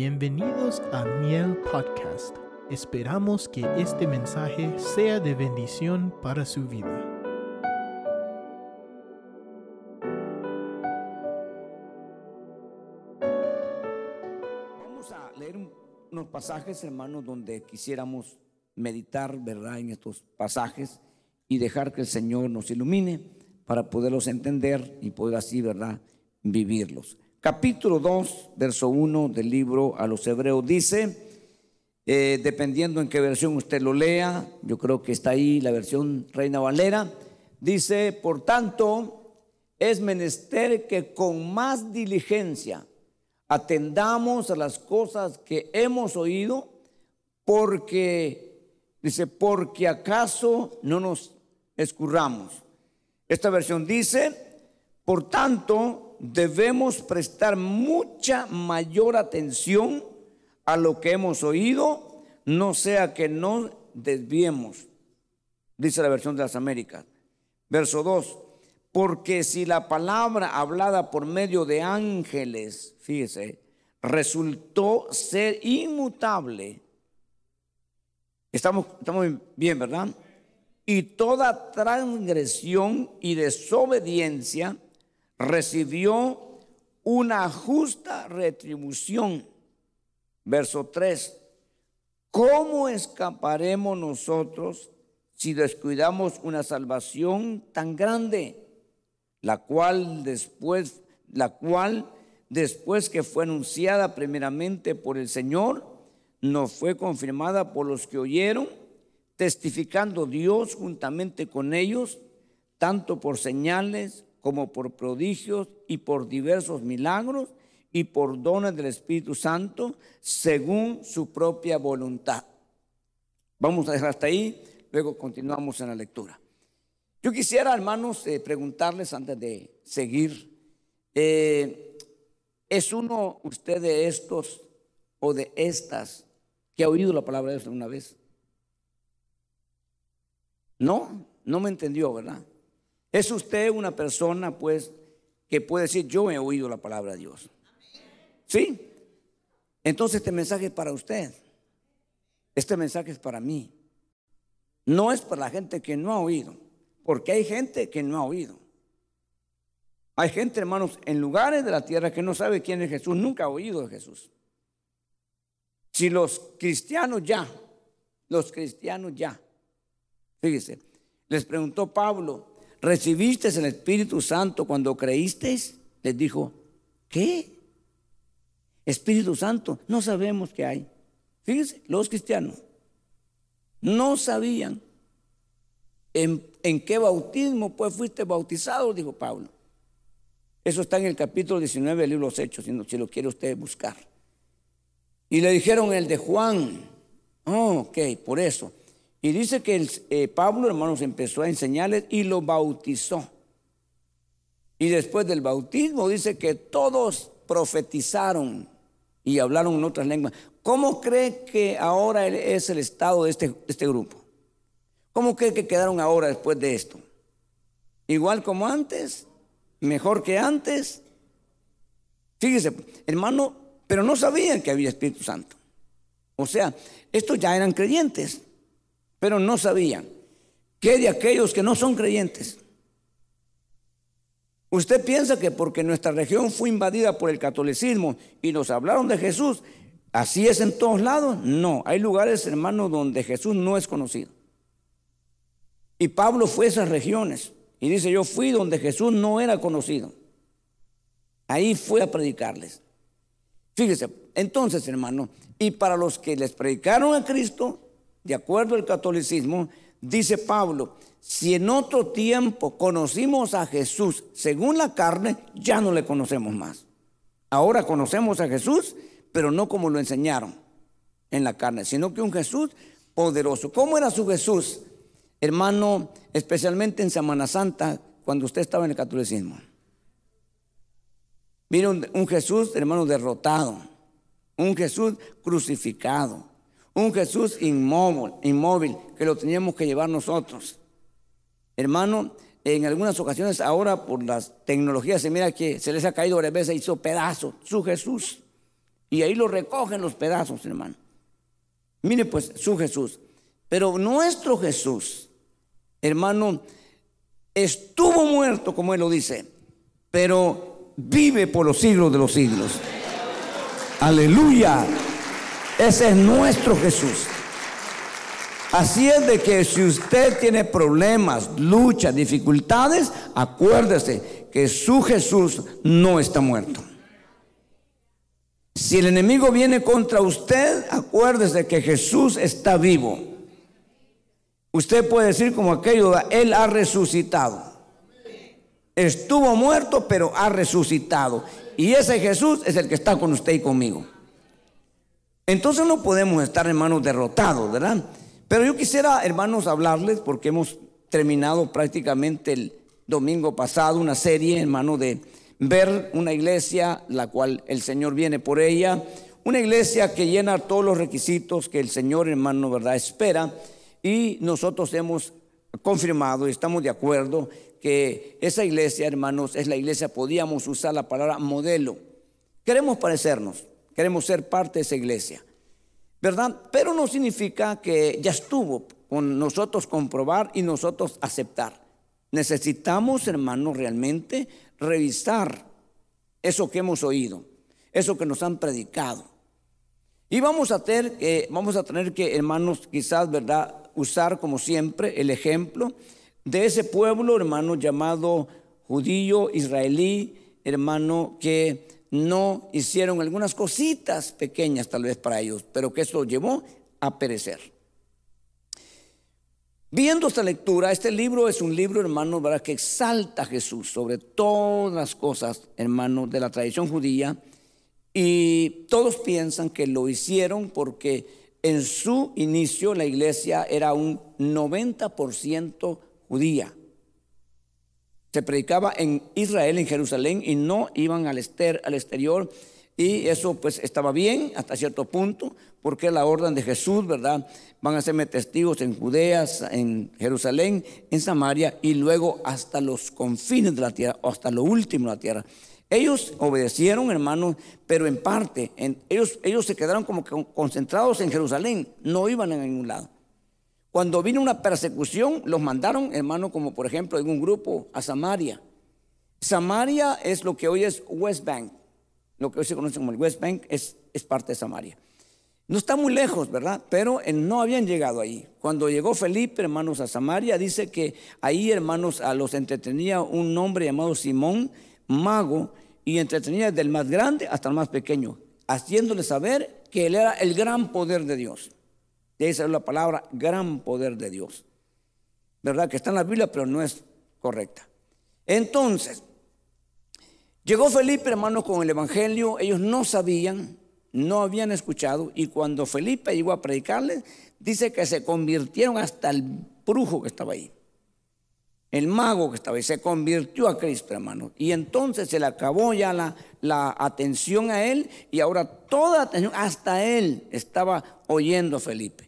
Bienvenidos a Miel Podcast. Esperamos que este mensaje sea de bendición para su vida. Vamos a leer un- unos pasajes, hermanos, donde quisiéramos meditar, ¿verdad?, en estos pasajes y dejar que el Señor nos ilumine para poderlos entender y poder así, ¿verdad?, vivirlos. Capítulo 2, verso 1 del libro a los Hebreos dice, eh, dependiendo en qué versión usted lo lea, yo creo que está ahí la versión Reina Valera, dice, por tanto, es menester que con más diligencia atendamos a las cosas que hemos oído, porque, dice, porque acaso no nos escurramos. Esta versión dice, por tanto, debemos prestar mucha mayor atención a lo que hemos oído, no sea que nos desviemos, dice la versión de las Américas. Verso 2, porque si la palabra hablada por medio de ángeles, fíjese, resultó ser inmutable, estamos, estamos bien, ¿verdad? Y toda transgresión y desobediencia recibió una justa retribución. Verso 3. ¿Cómo escaparemos nosotros si descuidamos una salvación tan grande, la cual después, la cual después que fue anunciada primeramente por el Señor, nos fue confirmada por los que oyeron, testificando Dios juntamente con ellos, tanto por señales como por prodigios y por diversos milagros y por dones del Espíritu Santo, según su propia voluntad. Vamos a dejar hasta ahí, luego continuamos en la lectura. Yo quisiera, hermanos, eh, preguntarles antes de seguir, eh, ¿es uno usted de estos o de estas que ha oído la palabra de Dios alguna vez? No, no me entendió, ¿verdad? ¿Es usted una persona, pues, que puede decir, yo he oído la palabra de Dios? ¿Sí? Entonces este mensaje es para usted. Este mensaje es para mí. No es para la gente que no ha oído, porque hay gente que no ha oído. Hay gente, hermanos, en lugares de la tierra que no sabe quién es Jesús, nunca ha oído de Jesús. Si los cristianos ya, los cristianos ya, fíjese, les preguntó Pablo, ¿recibiste el Espíritu Santo cuando creísteis? Les dijo, ¿qué? Espíritu Santo, no sabemos qué hay. Fíjense, los cristianos no sabían en, en, qué bautismo pues fuiste bautizado, dijo Pablo. Eso está en el capítulo 19 del libro de los Hechos, si, no, si lo quiere usted buscar. Y le dijeron el de Juan. Oh, ok, por eso. Y dice que eh, Pablo, hermanos, empezó a enseñarles y lo bautizó. Y después del bautismo dice que todos profetizaron y hablaron en otras lenguas. ¿Cómo cree que ahora es el estado de este, este grupo? ¿Cómo cree que quedaron ahora después de esto? ¿Igual como antes? ¿Mejor que antes? Fíjese, hermano, pero no sabían que había Espíritu Santo. O sea, estos ya eran creyentes, pero no sabían. ¿Qué de aquellos que no son creyentes? Usted piensa que porque nuestra región fue invadida por el catolicismo y nos hablaron de Jesús, ¿así es en todos lados? No, hay lugares, hermanos, donde Jesús no es conocido. Y Pablo fue a esas regiones y dice, yo fui donde Jesús no era conocido. Ahí fue a predicarles. Fíjese, entonces, hermano, y para los que les predicaron a Cristo, de acuerdo al catolicismo, dice Pablo, si en otro tiempo conocimos a Jesús según la carne, ya no le conocemos más. Ahora conocemos a Jesús, pero no como lo enseñaron en la carne, sino que un Jesús poderoso. ¿Cómo era su Jesús? Hermano, especialmente en Semana Santa, cuando usted estaba en el catolicismo. Mira un, un Jesús, hermano, derrotado. Un Jesús crucificado. Un Jesús inmóvil, inmóvil que lo teníamos que llevar nosotros. Hermano, en algunas ocasiones ahora por las tecnologías se mira que se les ha caído varias veces, hizo pedazos su Jesús. y ahí lo recogen los pedazos, hermano. Mire pues su Jesús. Pero nuestro Jesús, hermano, estuvo muerto, como él lo dice, pero vive por los siglos de los siglos. Aleluya. Ese es nuestro Jesús. Así es de que si usted tiene problemas, luchas, dificultades, acuérdese que su Jesús no está muerto. Si el enemigo viene contra usted, acuérdese que Jesús está vivo. Usted puede decir como aquello, Él ha resucitado. Estuvo muerto, pero ha resucitado. Y ese Jesús es el que está con usted y conmigo. Entonces no podemos estar, hermanos, derrotados, ¿verdad? Pero yo quisiera, hermanos, hablarles, porque hemos terminado prácticamente el domingo pasado una serie, hermano, de ver una iglesia, la cual el Señor viene por ella, una iglesia que llena todos los requisitos que el Señor, hermano, ¿verdad?, espera. Y nosotros hemos confirmado y estamos de acuerdo que esa iglesia, hermanos, es la iglesia, podíamos usar la palabra modelo. Queremos parecernos, queremos ser parte de esa iglesia. ¿verdad? Pero no significa que ya estuvo con nosotros comprobar y nosotros aceptar. Necesitamos, hermanos, realmente revisar eso que hemos oído, eso que nos han predicado. Y vamos a tener, que vamos a tener que, hermanos, quizás, ¿verdad? Usar como siempre el ejemplo de ese pueblo, hermano, llamado judío, israelí, hermano, que no hicieron algunas cositas pequeñas tal vez para ellos, pero que eso llevó a perecer. Viendo esta lectura, este libro es un libro, hermano, ¿verdad? que exalta a Jesús sobre todas las cosas, hermano, de la tradición judía. Y todos piensan que lo hicieron porque en su inicio la iglesia era un 90% judía se predicaba en Israel, en Jerusalén, y no iban al, al exterior. Y eso pues estaba bien hasta cierto punto, porque la orden de Jesús, ¿verdad? Van a serme testigos en Judea, en Jerusalén, en Samaria y luego hasta los confines de la tierra, o hasta lo último de la tierra. Ellos obedecieron, hermanos, pero en parte, ellos, ellos se quedaron como concentrados en Jerusalén, no iban a ningún lado. Cuando vino una persecución, los mandaron, hermano, como por ejemplo en un grupo a Samaria. Samaria es lo que hoy es West Bank. Lo que hoy se conoce como el West Bank es, es parte de Samaria. No está muy lejos, ¿verdad? Pero no habían llegado ahí. Cuando llegó Felipe, hermanos, a Samaria, dice que ahí, hermanos, a los entretenía un hombre llamado Simón, mago, y entretenía desde el más grande hasta el más pequeño, haciéndole saber que él era el gran poder de Dios. De ahí salió la palabra gran poder de Dios. ¿Verdad? Que está en la Biblia, pero no es correcta. Entonces, llegó Felipe, hermano, con el Evangelio. Ellos no sabían, no habían escuchado. Y cuando Felipe llegó a predicarles, dice que se convirtieron hasta el brujo que estaba ahí. El mago que estaba ahí se convirtió a Cristo, hermano. Y entonces se le acabó ya la, la atención a él y ahora toda atención, hasta él estaba oyendo a Felipe.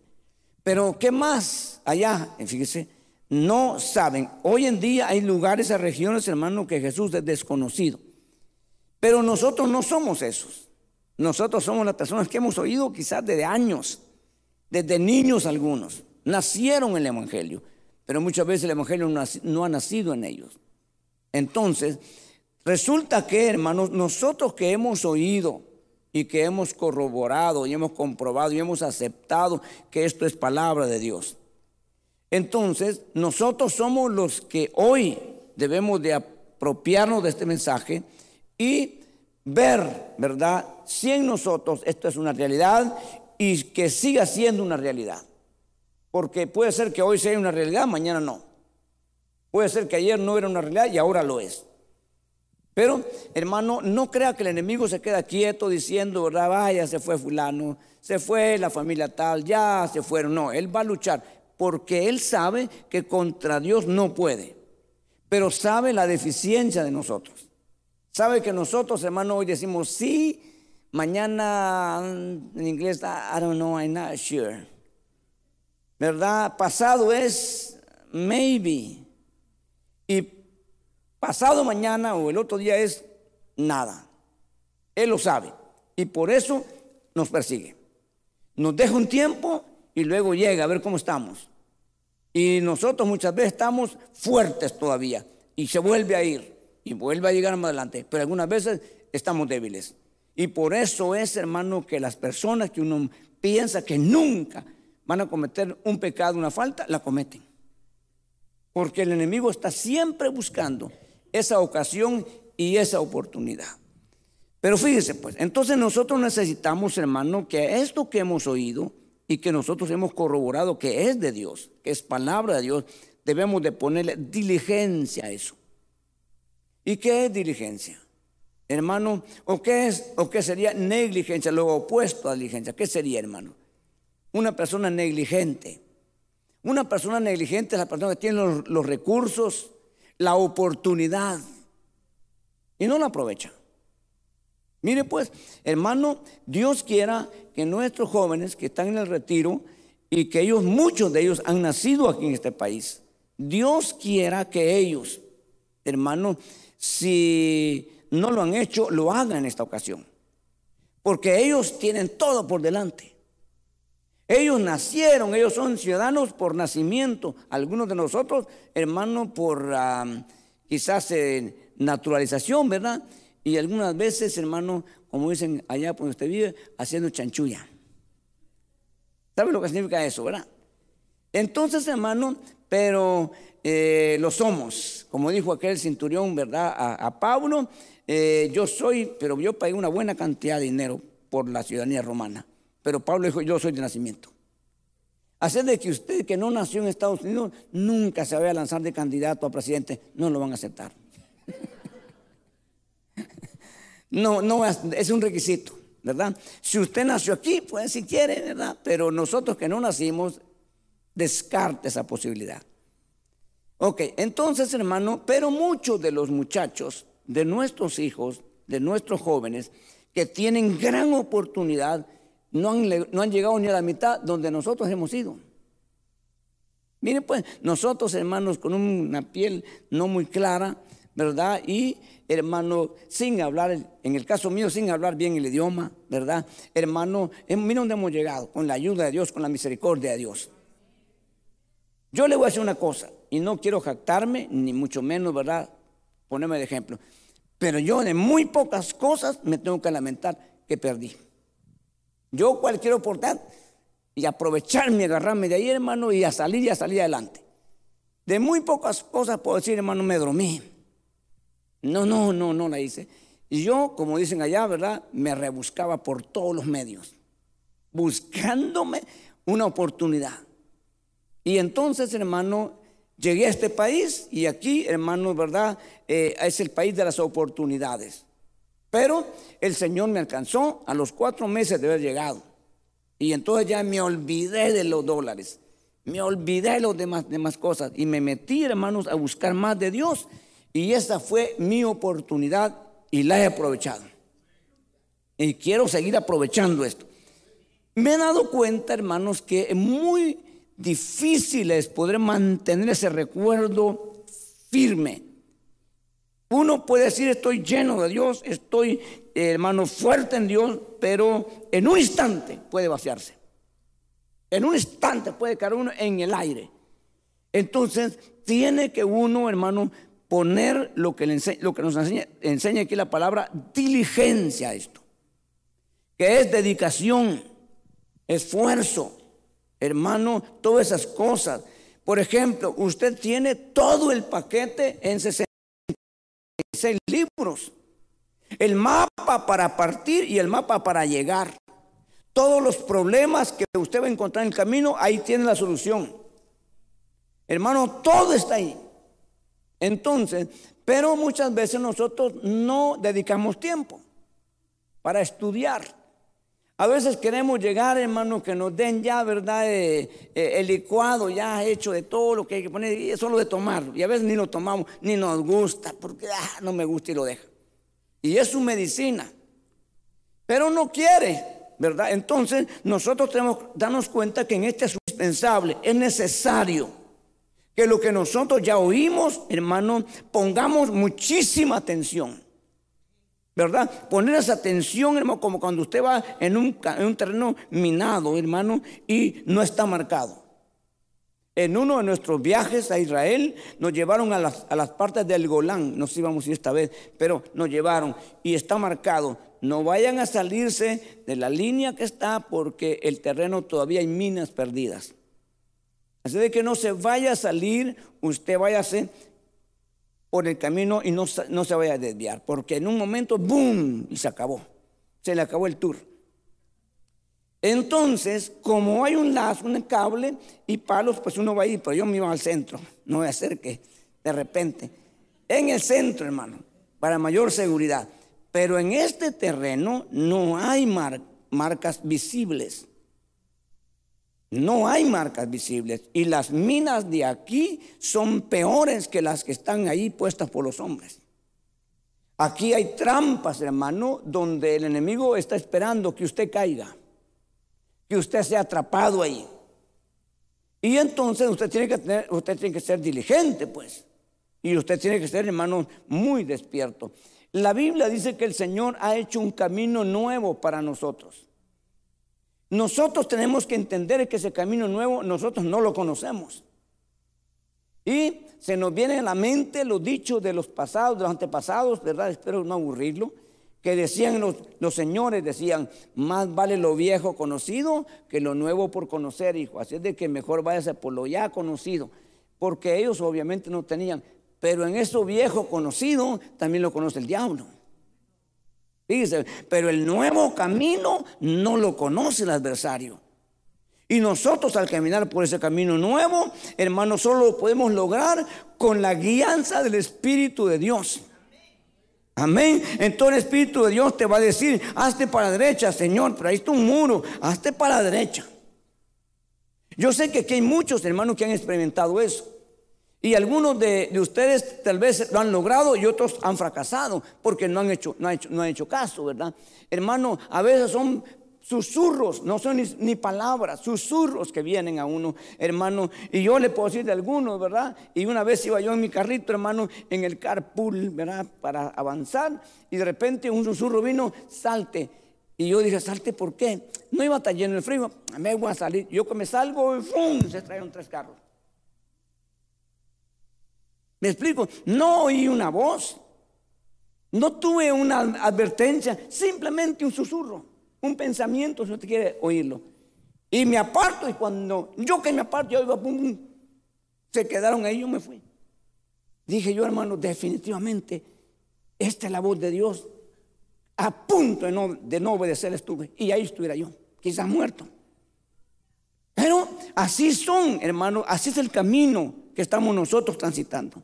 Pero ¿qué más allá? Fíjese, no saben. Hoy en día hay lugares, y regiones, hermano, que Jesús es desconocido. Pero nosotros no somos esos. Nosotros somos las personas que hemos oído quizás desde años, desde niños algunos. Nacieron en el Evangelio, pero muchas veces el Evangelio no ha nacido en ellos. Entonces, resulta que, hermanos, nosotros que hemos oído y que hemos corroborado y hemos comprobado y hemos aceptado que esto es palabra de Dios. Entonces, nosotros somos los que hoy debemos de apropiarnos de este mensaje y ver, ¿verdad? Si en nosotros esto es una realidad y que siga siendo una realidad. Porque puede ser que hoy sea una realidad, mañana no. Puede ser que ayer no era una realidad y ahora lo es. Pero, hermano, no crea que el enemigo se queda quieto diciendo, ¿verdad? Vaya, se fue fulano, se fue la familia tal, ya se fueron. No, él va a luchar porque él sabe que contra Dios no puede. Pero sabe la deficiencia de nosotros. Sabe que nosotros, hermano, hoy decimos sí, mañana en inglés, I don't know, I'm not sure. ¿Verdad? Pasado es maybe. Y pasado mañana o el otro día es nada. Él lo sabe. Y por eso nos persigue. Nos deja un tiempo y luego llega a ver cómo estamos. Y nosotros muchas veces estamos fuertes todavía y se vuelve a ir y vuelve a llegar más adelante. Pero algunas veces estamos débiles. Y por eso es, hermano, que las personas que uno piensa que nunca van a cometer un pecado, una falta, la cometen. Porque el enemigo está siempre buscando esa ocasión y esa oportunidad. Pero fíjese, pues, entonces nosotros necesitamos, hermano, que esto que hemos oído y que nosotros hemos corroborado que es de Dios, que es palabra de Dios, debemos de ponerle diligencia a eso. ¿Y qué es diligencia? Hermano, ¿o qué es o qué sería negligencia, lo opuesto a diligencia? ¿Qué sería, hermano? Una persona negligente. Una persona negligente es la persona que tiene los, los recursos, la oportunidad y no la aprovecha. Mire pues, hermano, Dios quiera que nuestros jóvenes que están en el retiro y que ellos, muchos de ellos han nacido aquí en este país, Dios quiera que ellos, hermano, si no lo han hecho, lo hagan en esta ocasión. Porque ellos tienen todo por delante. Ellos nacieron, ellos son ciudadanos por nacimiento. Algunos de nosotros, hermano, por quizás eh, naturalización, ¿verdad? Y algunas veces, hermano, como dicen allá por donde usted vive, haciendo chanchulla. ¿Sabe lo que significa eso, verdad? Entonces, hermano, pero eh, lo somos. Como dijo aquel centurión, ¿verdad? A, Pablo, eh, yo soy, pero yo pagué una buena cantidad de dinero por la ciudadanía romana. Pero Pablo dijo, yo soy de nacimiento. Hacer de que usted que no nació en Estados Unidos nunca se vaya a lanzar de candidato a presidente, no lo van a aceptar. No, no es un requisito, ¿verdad? Si usted nació aquí, pues si quiere, ¿verdad? Pero nosotros que no nacimos, descarte esa posibilidad. Ok, entonces hermano, pero muchos de los muchachos, de nuestros hijos, de nuestros jóvenes, que tienen gran oportunidad, no han, llegado ni a la mitad donde nosotros hemos ido. Miren pues, nosotros hermanos con una piel no muy clara, ¿verdad? Y hermano, sin hablar, en el caso mío, sin hablar bien el idioma, ¿verdad? Hermano, mira dónde hemos llegado, con la ayuda de Dios, con la misericordia de Dios. Yo le voy a decir una cosa, y no quiero jactarme, ni mucho menos, ¿verdad? Ponerme de ejemplo. Pero yo de muy pocas cosas me tengo que lamentar que perdí. Yo cualquier oportunidad y aprovecharme, agarrarme de ahí, hermano, y a salir y a salir adelante. De muy pocas cosas puedo decir, hermano, me dormí. No, no, no, no la hice. Y yo, como dicen allá, ¿verdad? Me rebuscaba por todos los medios, buscándome una oportunidad. Y entonces, hermano, llegué a este país y aquí, hermano, ¿verdad? Eh, es el país de las oportunidades. Pero el Señor me alcanzó a los cuatro meses de haber llegado. Y entonces ya me olvidé de los dólares. Me olvidé de las demás, cosas. Y me metí, hermanos, a buscar más de Dios. Y esa fue mi oportunidad y la he aprovechado. Y quiero seguir aprovechando esto. Me he dado cuenta, hermanos, que es muy difícil es poder mantener ese recuerdo firme. Uno puede decir estoy lleno de Dios, estoy hermano fuerte en Dios, pero en un instante puede vaciarse. En un instante puede caer uno en el aire. Entonces tiene que uno, hermano, poner lo que, lo que nos enseña, enseña aquí la palabra diligencia a esto, que es dedicación, esfuerzo, hermano, todas esas cosas. Por ejemplo, usted tiene todo el paquete en 66 libros. El mapa para partir y el mapa para llegar. Todos los problemas que usted va a encontrar en el camino, ahí tiene la solución. Hermano, todo está ahí. Entonces, pero muchas veces nosotros no dedicamos tiempo para estudiar. A veces queremos llegar, hermano, que nos den ya, ¿verdad? Eh, eh, el licuado ya hecho de todo lo que hay que poner, y es solo de tomarlo. Y a veces ni lo tomamos, ni nos gusta, porque ah, no me gusta y lo deja. Y es su medicina. Pero no quiere, ¿verdad? Entonces nosotros tenemos que darnos cuenta que en este es indispensable, es necesario que lo que nosotros ya oímos, hermano, pongamos muchísima atención. ¿Verdad? Poner esa atención, hermano, como cuando usted va en un, en un terreno minado, hermano, y no está marcado. En uno de nuestros viajes a Israel nos llevaron a las, a las partes del Golán, nos íbamos a ir esta vez, pero nos llevaron y está marcado. No vayan a salirse de la línea que está porque el terreno todavía hay minas perdidas. Así de que no se vaya a salir, usted váyase por el camino y no, no se vaya a desviar, porque en un momento, ¡boom! y se acabó. Se le acabó el tour. Entonces, como hay un lazo, un cable y palos, pues uno va a ir, pero yo me iba al centro, no voy a de repente, en el centro, hermano, para mayor seguridad. Pero en este terreno no hay marcas visibles. No hay marcas visibles. Y las minas de aquí son peores que las que están ahí puestas por los hombres. Aquí hay trampas, hermano, donde el enemigo está esperando que usted caiga, que usted sea atrapado ahí. Y entonces usted tiene que tener, usted tiene que ser diligente, pues. Y usted tiene que ser, hermano, muy despierto. La Biblia dice que el Señor ha hecho un camino nuevo para nosotros. Nosotros tenemos que entender que ese camino nuevo nosotros no lo conocemos. Y se nos viene a la mente los dichos de los pasados, de los antepasados, ¿verdad? Espero no aburrirlo. Que decían los, señores, decían, más vale lo viejo conocido que lo nuevo por conocer, hijo. Así es de que mejor váyase por lo ya conocido. Porque ellos obviamente no tenían. Pero en eso viejo conocido también lo conoce el diablo. Pero el nuevo camino no lo conoce el adversario. Y nosotros al caminar por ese camino nuevo, hermano, solo lo podemos lograr con la guianza del Espíritu de Dios. Amén. Entonces el Espíritu de Dios te va a decir, hazte para la derecha, Señor, pero ahí está un muro, hazte para la derecha. Yo sé que aquí hay muchos hermanos que han experimentado eso. Y algunos de, ustedes tal vez lo han logrado y otros han fracasado porque no han hecho, no hecho, no han hecho caso, ¿verdad? Hermano, a veces son susurros, no son ni, palabras, susurros que vienen a uno, hermano. Y yo le puedo decir de algunos, ¿verdad? Y una vez iba yo en mi carrito, hermano, en el carpool, ¿verdad? Para avanzar. Y de repente un susurro vino, salte. Y yo dije, salte, ¿por qué? No iba a estar lleno el frío, me voy a salir. Yo que me salgo, ¡fum! Se trajeron tres carros. ¿Me explico? No oí una voz. No tuve una advertencia, simplemente un susurro, un pensamiento, si usted quiere oírlo. Y me aparto y cuando yo que me aparto, yo iba, pum, pum, se quedaron ahí, yo me fui. Dije yo, hermano, definitivamente, esta es la voz de Dios. A punto de no, de no obedecer estuve. Y ahí estuviera yo, quizás muerto. Pero así son, hermano, así es el camino que estamos nosotros transitando.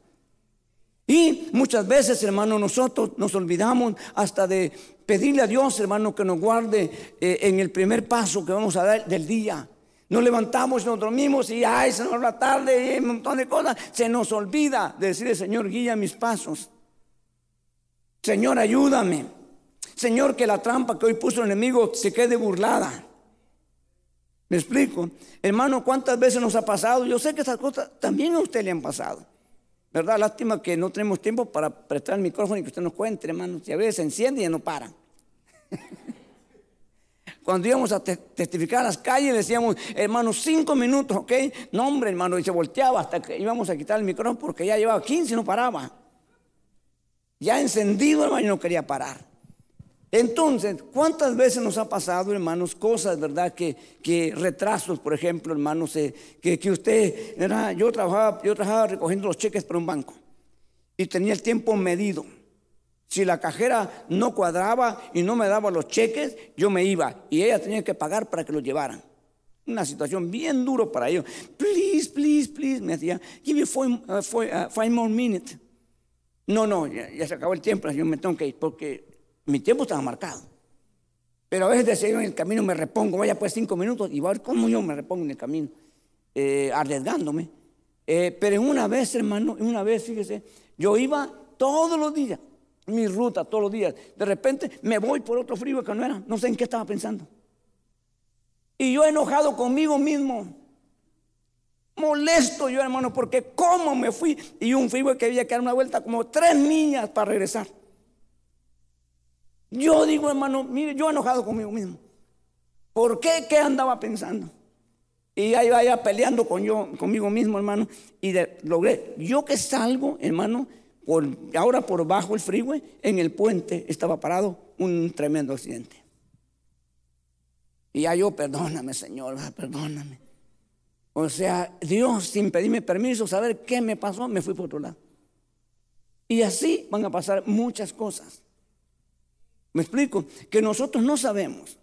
Y muchas veces, hermano, nosotros nos olvidamos hasta de pedirle a Dios, hermano, que nos guarde eh, en el primer paso que vamos a dar del día. Nos levantamos nos dormimos y ay, se nos la tarde y un montón de cosas. Se nos olvida de decirle, Señor, guía mis pasos. Señor, ayúdame. Señor, que la trampa que hoy puso el enemigo se quede burlada. ¿Me explico? Hermano, ¿cuántas veces nos ha pasado? Yo sé que esas cosas también a usted le han pasado. ¿Verdad? Lástima que no tenemos tiempo para prestar el micrófono y que usted nos cuente, hermano. Si a veces se enciende y ya no para. Cuando íbamos a testificar a las calles, decíamos, hermano, cinco minutos, ¿ok? No, hombre, hermano, y se volteaba hasta que íbamos a quitar el micrófono porque ya llevaba 15 y no paraba. Ya encendido, hermano, y no quería parar. Entonces, ¿cuántas veces nos ha pasado, hermanos, cosas, verdad? Que, retrasos, por ejemplo, hermanos, eh, que, usted, era, yo, trabajaba, yo trabajaba recogiendo los cheques para un banco y tenía el tiempo medido. Si la cajera no cuadraba y no me daba los cheques, yo me iba y ella tenía que pagar para que los llevaran. Una situación bien duro para ellos. Please, please, please, me decía, give me five, uh, uh, more minutes. No, no, ya, se acabó el tiempo, yo me tengo que ir porque mi tiempo estaba marcado. Pero a veces decía en el camino me repongo, vaya pues cinco minutos y va a ver cómo yo me repongo en el camino, eh, arriesgándome. Eh, pero una vez, hermano, una vez, fíjese, yo iba todos los días, mi ruta todos los días. De repente me voy por otro frío que no era, no sé en qué estaba pensando. Y yo enojado conmigo mismo. Molesto yo, hermano, porque cómo me fui. Y un frío que había que dar una vuelta como tres millas para regresar. Yo digo, hermano, mire, yo enojado conmigo mismo. ¿Por qué? ¿Qué andaba pensando? Y ahí vaya peleando con yo, conmigo mismo, hermano. Y logré, yo que salgo, hermano, por, ahora por bajo el freeway, en el puente estaba parado un tremendo accidente. Y ya yo, perdóname, Señor, perdóname. O sea, Dios, sin pedirme permiso, saber qué me pasó, me fui por otro lado. Y así van a pasar muchas cosas. ¿Me explico? Que nosotros no sabemos.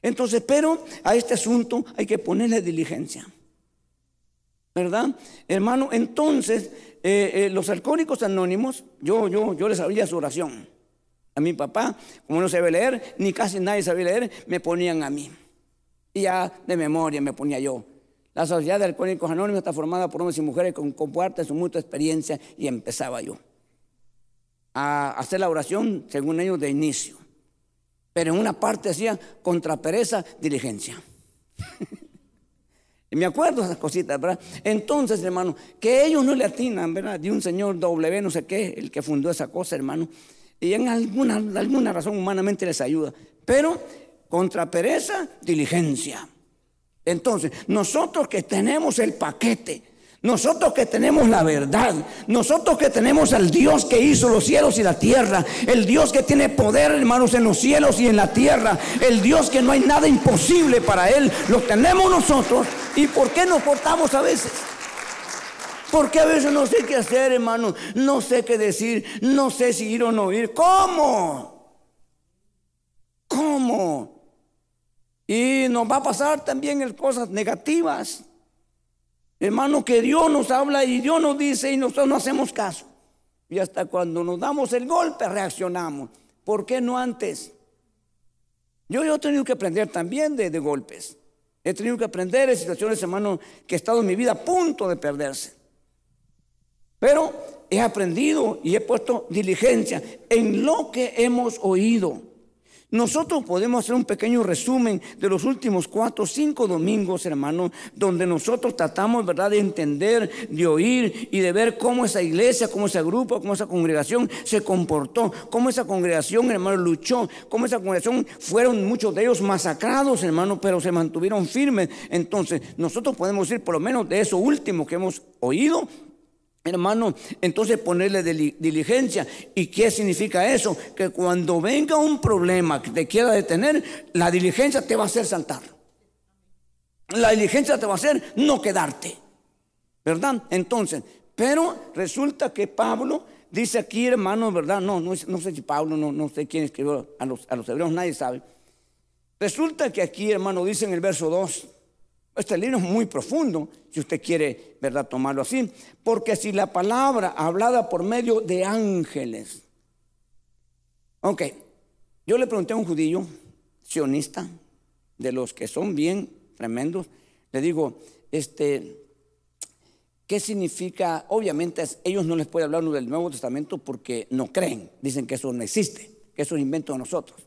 Entonces, pero a este asunto hay que ponerle diligencia. ¿Verdad? Hermano, entonces, eh, eh, los alcohólicos anónimos, yo, yo, yo les abría su oración. A mi papá, como no sabía leer, ni casi nadie sabía leer, me ponían a mí. Y ya de memoria me ponía yo. La sociedad de alcohólicos anónimos está formada por hombres y mujeres con comparten su mutua experiencia y empezaba yo a hacer la oración según ellos de inicio. Pero en una parte decía, contra pereza, diligencia. y me acuerdo de esas cositas, ¿verdad? Entonces, hermano, que ellos no le atinan, ¿verdad? De un señor W, no sé qué, el que fundó esa cosa, hermano. Y en alguna, alguna razón humanamente les ayuda. Pero contra pereza, diligencia. Entonces, nosotros que tenemos el paquete, nosotros que tenemos la verdad, nosotros que tenemos al Dios que hizo los cielos y la tierra, el Dios que tiene poder, hermanos, en los cielos y en la tierra, el Dios que no hay nada imposible para Él, lo tenemos nosotros. ¿Y por qué nos portamos a veces? Porque a veces no sé qué hacer, hermano, no sé qué decir, no sé si ir o no ir. ¿Cómo? ¿Cómo? Y nos va a pasar también cosas negativas. Hermano, que Dios nos habla y Dios nos dice y nosotros no hacemos caso. Y hasta cuando nos damos el golpe reaccionamos. ¿Por qué no antes? Yo, he tenido que aprender también de, de golpes. He tenido que aprender de situaciones, hermano, que he estado en mi vida a punto de perderse. Pero he aprendido y he puesto diligencia en lo que hemos oído. Nosotros podemos hacer un pequeño resumen de los últimos cuatro o cinco domingos, hermano, donde nosotros tratamos, ¿verdad?, de entender, de oír y de ver cómo esa iglesia, cómo ese grupo, cómo esa congregación se comportó, cómo esa congregación, hermano, luchó, cómo esa congregación fueron muchos de ellos masacrados, hermano, pero se mantuvieron firmes. Entonces, nosotros podemos decir por lo menos de eso último que hemos oído, Hermano, entonces ponerle diligencia. ¿Y qué significa eso? Que cuando venga un problema que te quiera detener, la diligencia te va a hacer saltar. La diligencia te va a hacer no quedarte. ¿Verdad? Entonces, pero resulta que Pablo dice aquí, hermano, ¿verdad? No, no, sé si Pablo, no, sé quién escribió a los, a los hebreos, nadie sabe. Resulta que aquí, hermano, dice en el verso 2, este libro es muy profundo, si usted quiere, ¿verdad?, tomarlo así. Porque si la palabra hablada por medio de ángeles. Ok, yo le pregunté a un judío sionista, de los que son bien tremendos, le digo, este, ¿qué significa? Obviamente ellos no les pueden hablar del Nuevo Testamento porque no creen, dicen que eso no existe, que eso es invento de nosotros.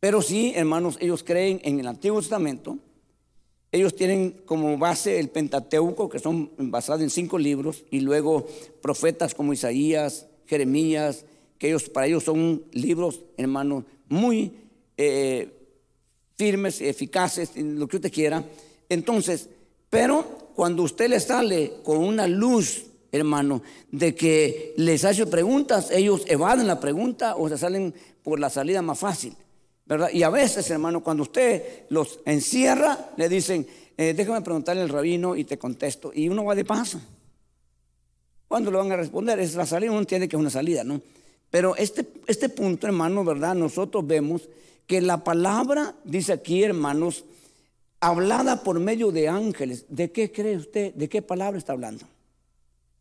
Pero sí, hermanos, ellos creen en el Antiguo Testamento ellos tienen como base el Pentateuco, que son basados en cinco libros, y luego profetas como Isaías, Jeremías, que ellos, para ellos son libros, hermanos, muy eh, firmes, eficaces, lo que usted quiera. Entonces, pero cuando usted le sale con una luz, hermano, de que les hace preguntas, ellos evaden la pregunta o se salen por la salida más fácil. Y a veces, hermano, cuando usted los encierra, le dicen, eh, déjame preguntarle al rabino y te contesto. Y uno va de paso. ¿Cuándo le van a responder? Es la salida, uno entiende que es una salida, ¿no? Pero este, este punto, hermano, ¿verdad? Nosotros vemos que la palabra, dice aquí, hermanos, hablada por medio de ángeles. ¿De qué cree usted? ¿De qué palabra está hablando?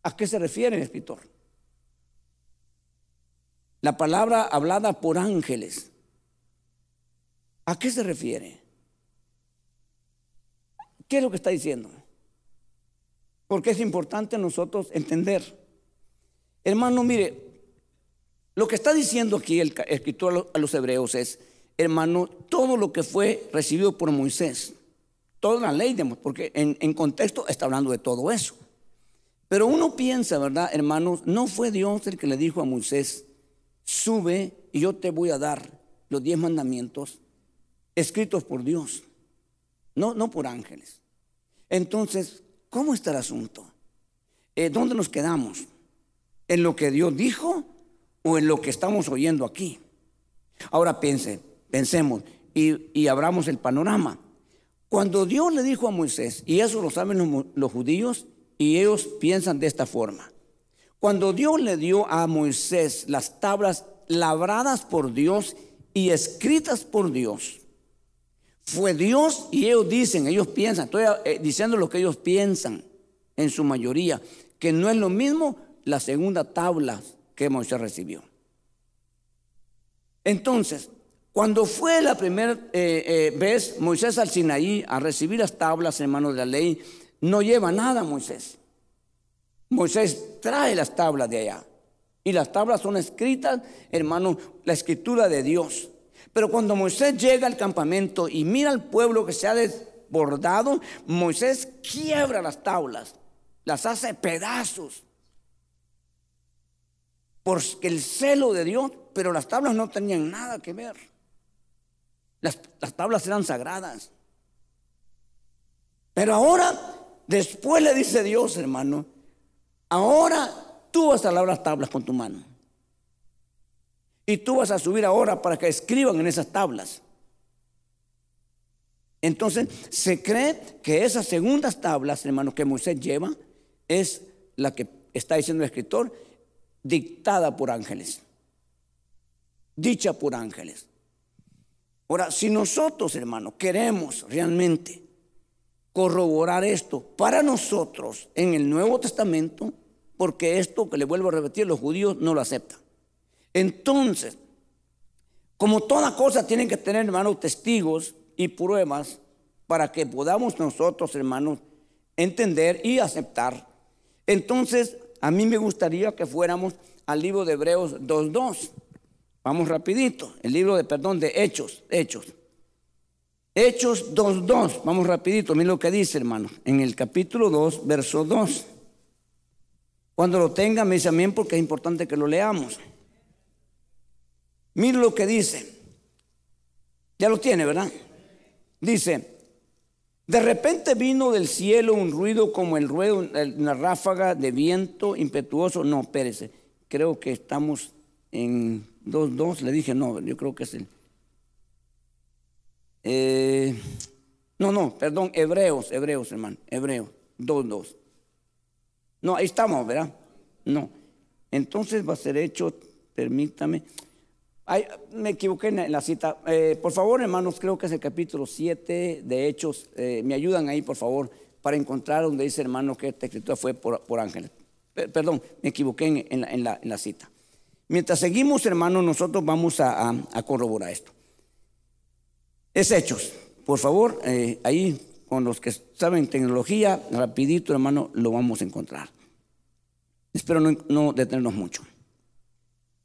¿A qué se refiere el escritor? La palabra hablada por ángeles. ¿A qué se refiere? ¿Qué es lo que está diciendo? Porque es importante nosotros entender. Hermano, mire, lo que está diciendo aquí el escritor a los hebreos es, hermano, todo lo que fue recibido por Moisés, toda la ley, porque en, en contexto está hablando de todo eso. Pero uno piensa, ¿verdad, hermanos? No fue Dios el que le dijo a Moisés, sube y yo te voy a dar los diez mandamientos escritos por Dios, no, no por ángeles. Entonces, ¿cómo está el asunto? Eh, ¿Dónde nos quedamos? ¿En lo que Dios dijo o en lo que estamos oyendo aquí? Ahora piense, pensemos y, abramos el panorama. Cuando Dios le dijo a Moisés, y eso lo saben los judíos, y ellos piensan de esta forma. Cuando Dios le dio a Moisés las tablas labradas por Dios y escritas por Dios, fue Dios y ellos dicen, ellos piensan, estoy eh, diciendo lo que ellos piensan en su mayoría, que no es lo mismo la segunda tabla que Moisés recibió. Entonces, cuando fue la primera eh, eh, vez Moisés al Sinaí a recibir las tablas, hermanos de la ley, no lleva nada Moisés. Moisés trae las tablas de allá. Y las tablas son escritas, hermano, la escritura de Dios. Pero cuando Moisés llega al campamento y mira al pueblo que se ha desbordado, Moisés quiebra las tablas, las hace pedazos. Porque el celo de Dios, pero las tablas no tenían nada que ver. Las, las tablas eran sagradas. Pero ahora Después le dice Dios, hermano, ahora tú vas a lavar las tablas con tu mano. Y tú vas a subir ahora para que escriban en esas tablas. Entonces, se cree que esas segundas tablas, hermano, que Moisés lleva, es la que está diciendo el escritor, dictada por ángeles. Dicha por ángeles. Ahora, si nosotros, hermano, queremos realmente corroborar esto para nosotros en el Nuevo Testamento, porque esto que le vuelvo a repetir, los judíos no lo aceptan. Entonces, como toda cosa tienen que tener, hermanos, testigos y pruebas para que podamos nosotros, hermanos, entender y aceptar. Entonces, a mí me gustaría que fuéramos al libro de Hebreos 2.2. Vamos rapidito, el libro de, perdón, de Hechos, Hechos. Hechos 2.2, vamos rapidito, miren lo que dice hermano, en el capítulo 2, verso 2. Cuando lo tenga me dice amén porque es importante que lo leamos. Miren lo que dice. Ya lo tiene, ¿verdad? Dice, de repente vino del cielo un ruido como el ruido, una ráfaga de viento impetuoso. No, espérese, creo que estamos en 2.2, le dije, no, yo creo que es el eh, no, no, perdón, Hebreos, Hebreos, hermano, Hebreos, dos, dos. No, ahí estamos, ¿verdad? No. Entonces va a ser hecho, permítame. Me equivoqué en la cita. Eh, por favor, hermanos, creo que es el capítulo 7 de Hechos. Eh, me ayudan ahí, por favor, para encontrar donde dice, hermano, que esta escritura fue por, ángeles. perdón, me equivoqué en, la, cita. Mientras seguimos, hermanos, nosotros vamos a corroborar esto. Es hechos. Por favor, eh, ahí con los que saben tecnología, rapidito hermano, lo vamos a encontrar. Espero no, detenernos mucho.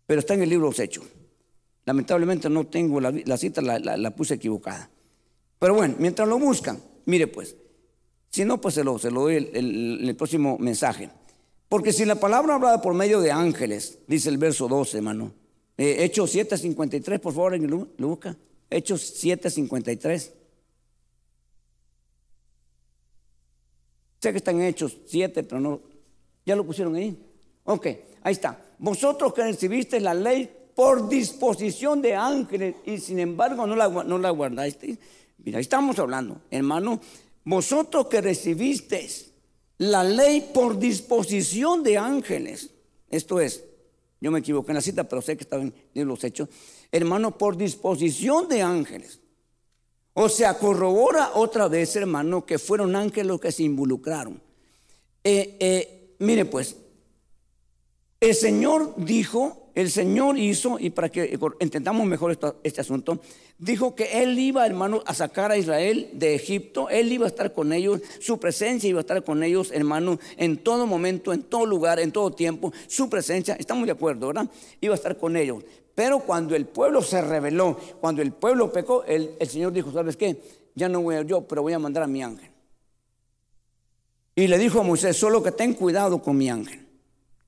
Pero está en el libro Los Hechos. Lamentablemente no tengo la, cita, la, puse equivocada. Pero bueno, mientras lo buscan, mire pues, si no, pues se lo, doy el, el, próximo mensaje. Porque si la palabra hablada por medio de ángeles, dice el verso 12, hermano. Eh, Hechos 7:53, por favor, lo, lo busca. Hechos 7:53. Sé que están Hechos 7, pero no. ¿Ya lo pusieron ahí? Ok, ahí está. Vosotros que recibisteis la ley por disposición de ángeles y sin embargo no la, no la guardasteis. Mira, estamos hablando, hermano. Vosotros que recibisteis la ley por disposición de ángeles. Esto es, yo me equivoqué en la cita, pero sé que estaba en los hechos hermano, por disposición de ángeles. O sea, corrobora otra vez, hermano, que fueron ángeles los que se involucraron. Eh, eh, mire pues, el Señor dijo el Señor hizo, y para que entendamos mejor este asunto, dijo que Él iba, hermano, a sacar a Israel de Egipto, Él iba a estar con ellos, su presencia iba a estar con ellos, hermano, en todo momento, en todo lugar, en todo tiempo, su presencia, estamos de acuerdo, ¿verdad? Iba a estar con ellos. Pero cuando el pueblo se rebeló, cuando el pueblo pecó, el, el Señor dijo, ¿sabes qué? Ya no voy a yo, pero voy a mandar a mi ángel. Y le dijo a Moisés, solo que ten cuidado con mi ángel.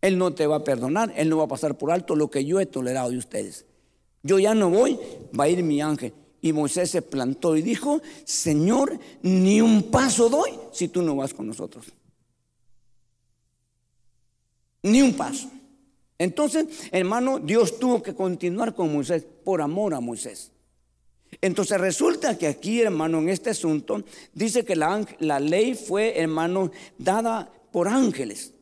Él no te va a perdonar, Él no va a pasar por alto lo que yo he tolerado de ustedes. Yo ya no voy, va a ir mi ángel. Y Moisés se plantó y dijo, Señor, ni un paso doy si tú no vas con nosotros. Ni un paso. Entonces, hermano, Dios tuvo que continuar con Moisés por amor a Moisés. Entonces resulta que aquí, hermano, en este asunto, dice que la, la ley fue, hermano, dada por ángeles.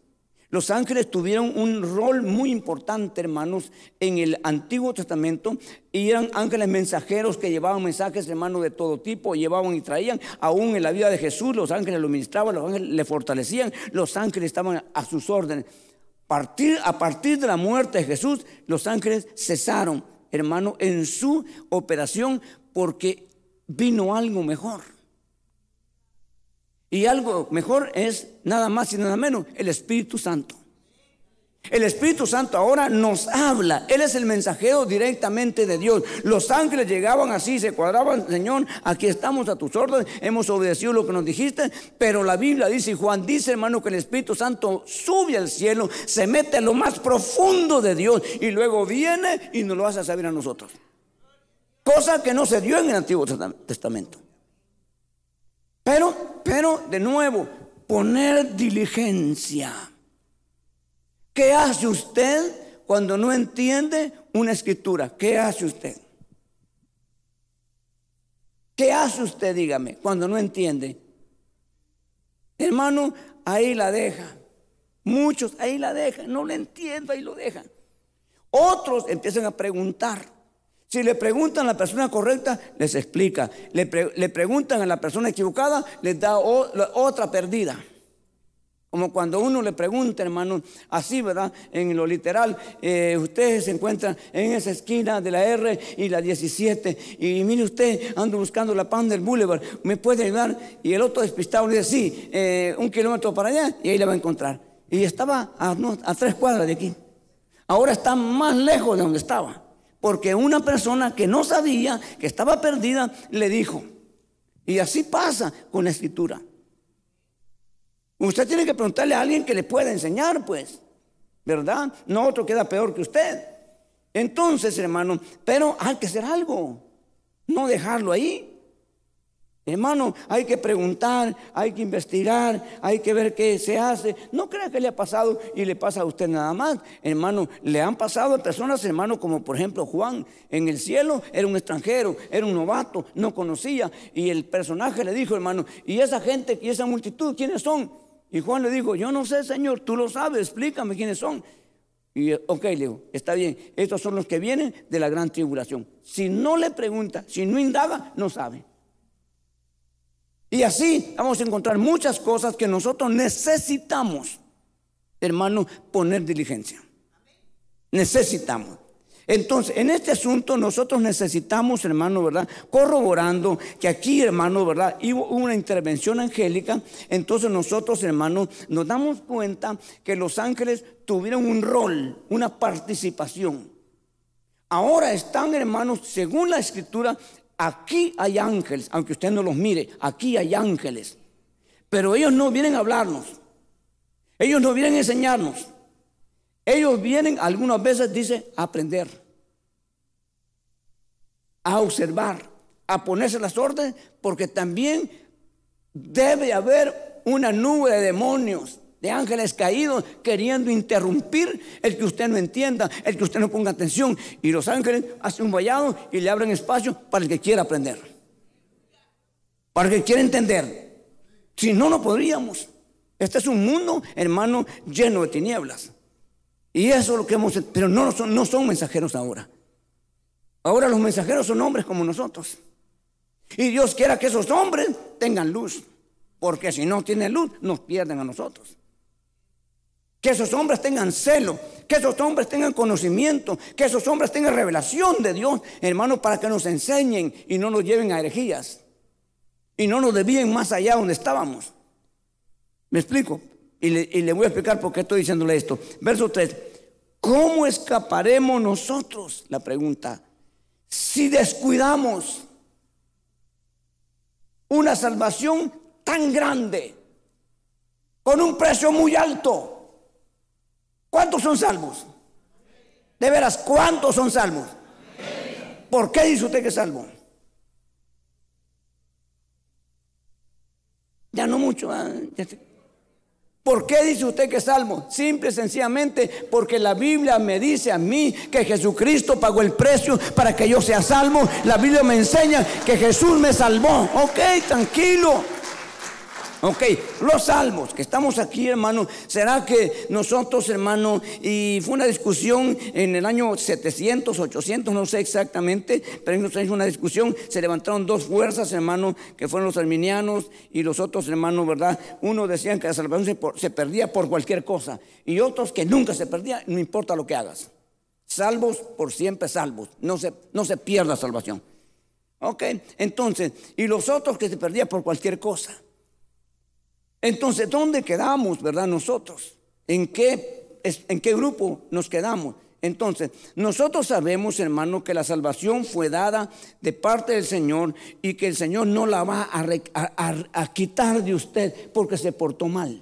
Los ángeles tuvieron un rol muy importante, hermanos, en el Antiguo Testamento y eran ángeles mensajeros que llevaban mensajes, hermanos, de todo tipo, llevaban y traían. Aún en la vida de Jesús, los ángeles lo ministraban, los ángeles le fortalecían, los ángeles estaban a sus órdenes. a partir de la muerte de Jesús, los ángeles cesaron, hermano, en su operación porque vino algo mejor. Y algo mejor es nada más y nada menos el Espíritu Santo. El Espíritu Santo ahora nos habla. Él es el mensajero directamente de Dios. Los ángeles llegaban así, se cuadraban, Señor, aquí estamos a tus órdenes, hemos obedecido lo que nos dijiste, pero la Biblia dice, y Juan dice, hermano, que el Espíritu Santo sube al cielo, se mete a lo más profundo de Dios y luego viene y nos lo hace saber a nosotros. Cosa que no se dio en el Antiguo Testamento. Pero, pero, de nuevo, poner diligencia. ¿Qué hace usted cuando no entiende una escritura? ¿Qué hace usted? ¿Qué hace usted, dígame, cuando no entiende? Hermano, ahí la deja. Muchos ahí la dejan, no le entiendo, ahí lo dejan. Otros empiezan a preguntar. Si le preguntan a la persona correcta, les explica. Le, preguntan a la persona equivocada, les da otra perdida. Como cuando uno le pregunta, hermano, así, ¿verdad? En lo literal, eh, usted se encuentra en esa esquina de la R y la 17, y mire usted, ando buscando la del Boulevard, ¿me puede ayudar? Y el otro despistado le dice, sí, eh, un kilómetro para allá, y ahí la va a encontrar. Y estaba a tres cuadras de aquí. Ahora está más lejos de donde estaba. Porque una persona que no sabía, que estaba perdida, le dijo. Y así pasa con la escritura. Usted tiene que preguntarle a alguien que le pueda enseñar, pues. ¿Verdad? No otro queda peor que usted. Entonces, hermano, pero hay que hacer algo. No dejarlo ahí. Hermano, hay que preguntar, hay que investigar, hay que ver qué se hace. No crea que le ha pasado y le pasa a usted nada más. Hermano, le han pasado a personas, hermano, como por ejemplo Juan en el cielo, era un extranjero, era un novato, no conocía. Y el personaje le dijo, hermano, ¿y esa gente y esa multitud quiénes son? Y Juan le dijo, yo no sé, Señor, tú lo sabes, explícame quiénes son. Y ok, le digo, está bien, estos son los que vienen de la gran tribulación. Si no le pregunta, si no indaga, no sabe. Y así vamos a encontrar muchas cosas que nosotros necesitamos, hermano, poner diligencia. Necesitamos. Entonces, en este asunto nosotros necesitamos, hermano, ¿verdad? Corroborando que aquí, hermano, ¿verdad? Hubo una intervención angélica. Entonces nosotros, hermano, nos damos cuenta que los ángeles tuvieron un rol, una participación. Ahora están, hermanos, según la escritura, Aquí hay ángeles, aunque usted no los mire, aquí hay ángeles. Pero ellos no vienen a hablarnos. Ellos no vienen a enseñarnos. Ellos vienen, algunas veces dice, a aprender, a observar, a ponerse las órdenes, porque también debe haber una nube de demonios de ángeles caídos queriendo interrumpir el que usted no entienda, el que usted no ponga atención. Y los ángeles hacen un vallado y le abren espacio para el que quiera aprender, para el que quiera entender. Si no, no podríamos. Este es un mundo, hermano, lleno de tinieblas. Y eso es lo que hemos... Pero no son, no son mensajeros ahora. Ahora los mensajeros son hombres como nosotros. Y Dios quiera que esos hombres tengan luz. Porque si no tienen luz, nos pierden a nosotros. Que esos hombres tengan celo, que esos hombres tengan conocimiento, que esos hombres tengan revelación de Dios, hermano, para que nos enseñen y no nos lleven a herejías. Y no nos desvíen más allá donde estábamos. ¿Me explico? Y le, y le voy a explicar por qué estoy diciéndole esto. Verso 3. ¿Cómo escaparemos nosotros? La pregunta. Si descuidamos una salvación tan grande, con un precio muy alto. ¿Cuántos son salvos? De veras, ¿cuántos son salvos? ¿Por qué dice usted que es salvo? Ya no mucho. ah. ¿Por qué dice usted que es salvo? Simple y sencillamente porque la Biblia me dice a mí que Jesucristo pagó el precio para que yo sea salvo. La Biblia me enseña que Jesús me salvó. Ok, tranquilo. Ok, los salmos, que estamos aquí, hermano, ¿será que nosotros, hermano, y fue una discusión en el año 700, 800, no sé exactamente, pero en una discusión, se levantaron dos fuerzas, hermano, que fueron los arminianos y los otros, hermano, ¿verdad? Uno decían que la salvación se, se perdía por cualquier cosa y otros que nunca se perdía, no importa lo que hagas. Salvos por siempre salvos, no se, no se pierda salvación. Ok, entonces, y los otros que se perdía por cualquier cosa. Entonces, ¿dónde quedamos, verdad, nosotros? ¿En qué, ¿En qué grupo nos quedamos? Entonces, nosotros sabemos, hermano, que la salvación fue dada de parte del Señor y que el Señor no la va a- a quitar de usted porque se portó mal,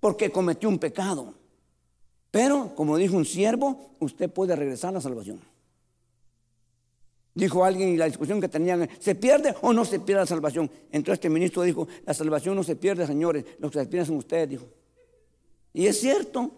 porque cometió un pecado. Pero, como dijo un siervo, usted puede regresar a la salvación. Dijo alguien y la discusión que tenían, ¿se pierde o no se pierde la salvación? Entonces este ministro dijo, la salvación no se pierde, señores, los que se pierden son ustedes, dijo. Y es cierto,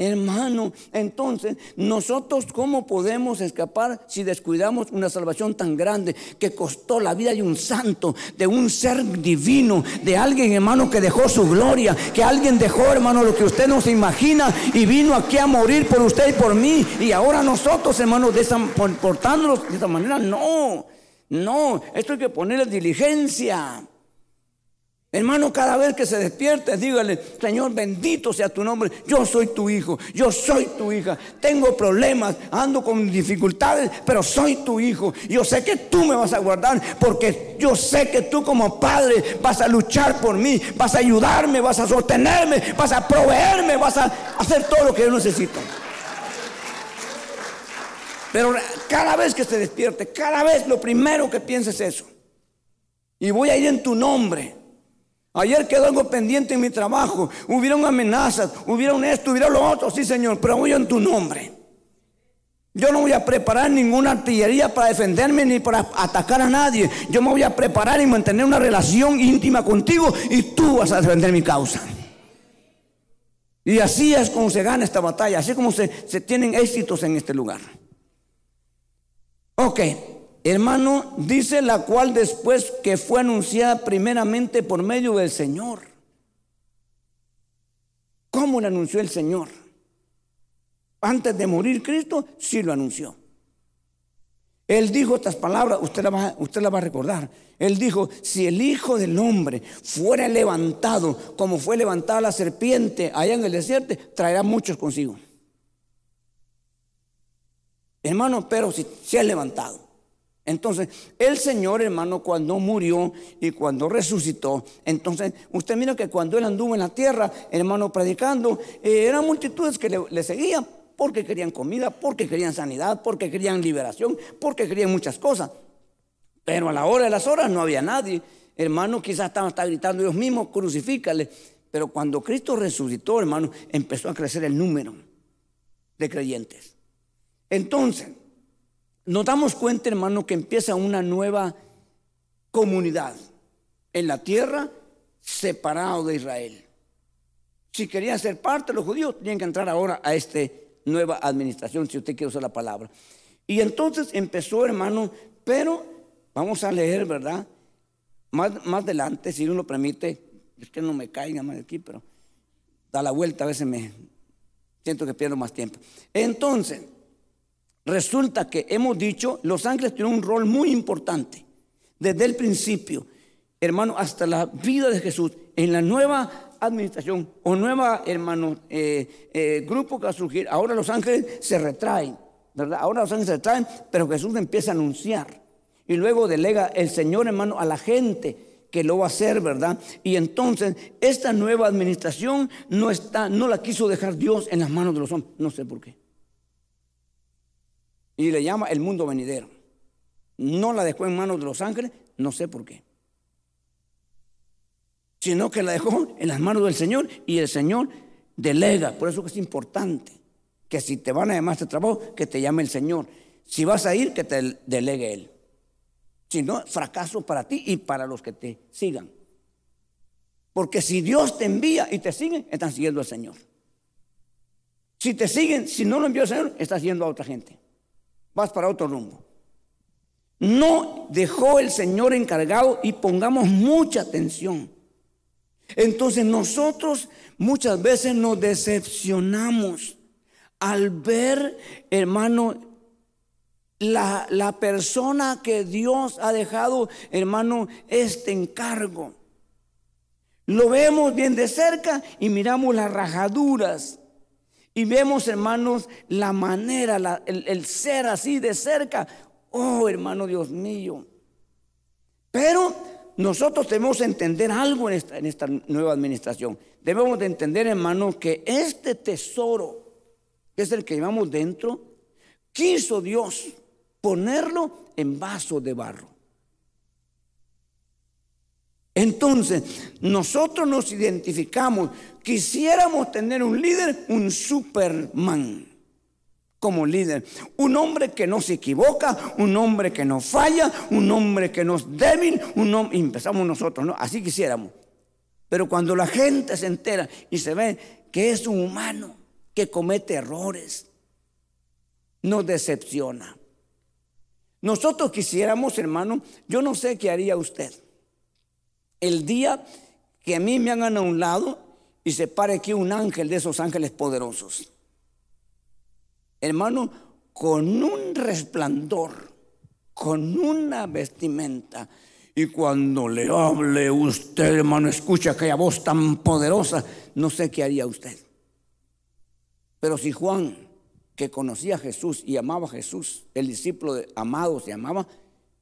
hermano. Entonces, nosotros cómo podemos escapar si descuidamos una salvación tan grande que costó la vida de un santo, de un ser divino, de alguien, hermano, que dejó su gloria, que alguien dejó, hermano, lo que usted no se imagina y vino aquí a morir por usted y por mí. Y ahora nosotros, hermanos, de portándonos de esa manera, no, no, esto hay que ponerle diligencia. Hermano, cada vez que se despierte, dígale, Señor, bendito sea tu nombre. Yo soy tu hijo, yo soy tu hija. Tengo problemas, ando con dificultades, pero soy tu hijo. Yo sé que tú me vas a guardar porque yo sé que tú como padre vas a luchar por mí, vas a ayudarme, vas a sostenerme, vas a proveerme, vas a hacer todo lo que yo necesito. Pero cada vez que se despierte, cada vez lo primero que pienses es eso. Y voy a ir en tu nombre. Ayer quedó algo pendiente en mi trabajo. Hubieron amenazas, hubieron esto, hubieron lo otro, sí, Señor, pero voy en tu nombre. Yo no voy a preparar ninguna artillería para defenderme ni para atacar a nadie. Yo me voy a preparar y mantener una relación íntima contigo y tú vas a defender mi causa. Y así es como se gana esta batalla, así como se, se tienen éxitos en este lugar. Ok, hermano, dice la cual después que fue anunciada primeramente por medio del Señor. ¿Cómo lo anunció el Señor? Antes de morir Cristo, sí lo anunció. Él dijo estas palabras, usted la, va, usted la va a recordar. Él dijo, si el Hijo del Hombre fuera levantado como fue levantada la serpiente allá en el desierto, traerá muchos consigo. Hermano, pero si se ha levantado. Entonces, el Señor, hermano, cuando murió y cuando resucitó, entonces, usted mira que cuando Él anduvo en la tierra, hermano, predicando, eh, eran multitudes que le, seguían porque querían comida, porque querían sanidad, porque querían liberación, porque querían muchas cosas. Pero a la hora de las horas no había nadie. Hermano, quizás estaban hasta gritando ellos mismos, crucifícale. Pero cuando Cristo resucitó, hermano, empezó a crecer el número de creyentes. Entonces, nos damos cuenta, hermano, que empieza una nueva comunidad en la tierra separado de Israel. Si querían ser parte los judíos, tenían que entrar ahora a esta nueva administración, si usted quiere usar la palabra. Y entonces empezó, hermano, pero vamos a leer, ¿verdad? Más, más adelante, si uno lo permite, es que no me caiga más aquí, pero da la vuelta, a veces me siento que pierdo más tiempo. Entonces, Resulta que hemos dicho, los ángeles tienen un rol muy importante desde el principio, hermano, hasta la vida de Jesús en la nueva administración o nueva, hermano, eh, eh, grupo que va a surgir. Ahora los ángeles se retraen, ¿verdad? Ahora los ángeles se retraen, pero Jesús empieza a anunciar y luego delega el Señor, hermano, a la gente que lo va a hacer, ¿verdad? Y entonces esta nueva administración no está, no la quiso dejar Dios en las manos de los hombres, no sé por qué y le llama el mundo venidero. No la dejó en manos de los ángeles, no sé por qué. Sino que la dejó en las manos del Señor y el Señor delega. Por eso es importante que si te van a llamar a este trabajo, que te llame el Señor. Si vas a ir, que te delegue Él. Si no, fracaso para ti y para los que te sigan. Porque si Dios te envía y te siguen, están siguiendo al Señor. Si te siguen, si no lo envió el Señor, estás siguiendo a otra gente. Vas para otro rumbo. No dejó el Señor encargado y pongamos mucha atención. Entonces nosotros muchas veces nos decepcionamos al ver, hermano, la, la persona que Dios ha dejado, hermano, este encargo. Lo vemos bien de cerca y miramos las rajaduras. Y vemos, hermanos, la manera, el, ser así de cerca. Oh, hermano Dios mío. Pero nosotros debemos entender algo en esta, en esta nueva administración. Debemos de entender, hermano, que este tesoro, que es el que llevamos dentro, quiso Dios ponerlo en vaso de barro. Entonces, nosotros nos identificamos, quisiéramos tener un líder, un Superman como líder. Un hombre que no se equivoca, un hombre que no falla, un hombre que no es débil, un hombre, y empezamos nosotros, ¿no? Así quisiéramos. Pero cuando la gente se entera y se ve que es un humano, que comete errores, nos decepciona. Nosotros quisiéramos, hermano, yo no sé qué haría usted. El día que a mí me hagan a un lado y se pare aquí un ángel de esos ángeles poderosos. Hermano, con un resplandor, con una vestimenta. Y cuando le hable usted, hermano, escucha aquella voz tan poderosa, no sé qué haría usted. Pero si Juan que conocía a Jesús y amaba a Jesús, el discípulo de, amado se amaba,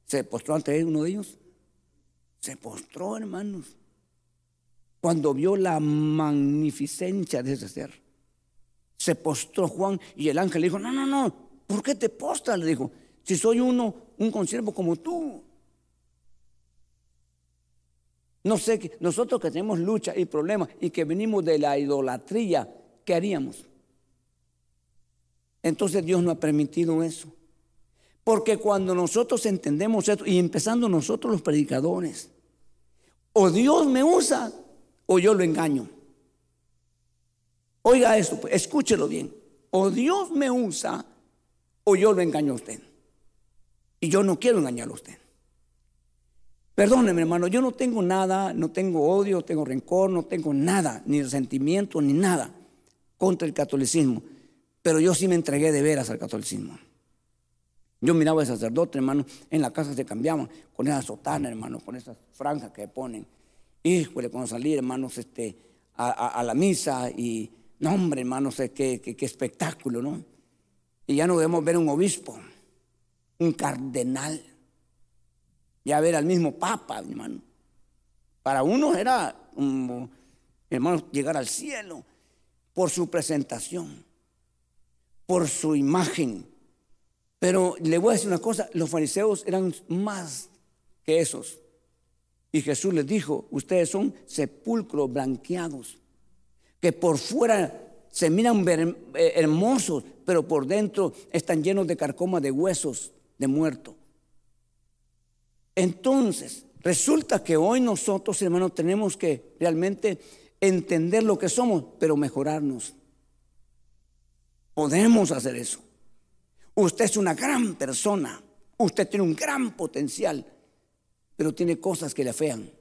se postró ante uno de ellos. Se postró, hermanos, cuando vio la magnificencia de ese ser. Se postró Juan y el ángel le dijo, no, no, no, ¿por qué te postras? Le dijo, si soy uno, un consiervo como tú. No sé, que nosotros que tenemos lucha y problemas y que venimos de la idolatría, ¿qué haríamos? Entonces Dios no ha permitido eso. Porque cuando nosotros entendemos esto, y empezando nosotros los predicadores, o Dios me usa o yo lo engaño. Oiga esto, pues, escúchelo bien. O Dios me usa o yo lo engaño a usted. Y yo no quiero engañarlo a usted. Perdóneme, hermano, yo no tengo nada, no tengo odio, no tengo rencor, no tengo nada, ni resentimiento, ni nada contra el catolicismo. Pero yo sí me entregué de veras al catolicismo. Yo miraba al sacerdote, hermano, en la casa se cambiaban con esa sotana, hermano, con esas franjas que ponen. Híjole, cuando salí, hermanos, este, a, la misa y, no, hombre, hermanos, qué, qué, espectáculo, ¿no? Y ya no debemos ver un obispo, un cardenal, ya ver al mismo papa, hermano. Para uno era, hermano, llegar al cielo por su presentación por su imagen. Pero le voy a decir una cosa, los fariseos eran más que esos. Y Jesús les dijo, ustedes son sepulcros blanqueados, que por fuera se miran eh, hermosos, pero por dentro están llenos de carcoma de huesos de muerto. Entonces, resulta que hoy nosotros, hermanos, tenemos que realmente entender lo que somos, pero mejorarnos. Podemos hacer eso. Usted es una gran persona. Usted tiene un gran potencial, pero tiene cosas que le afean.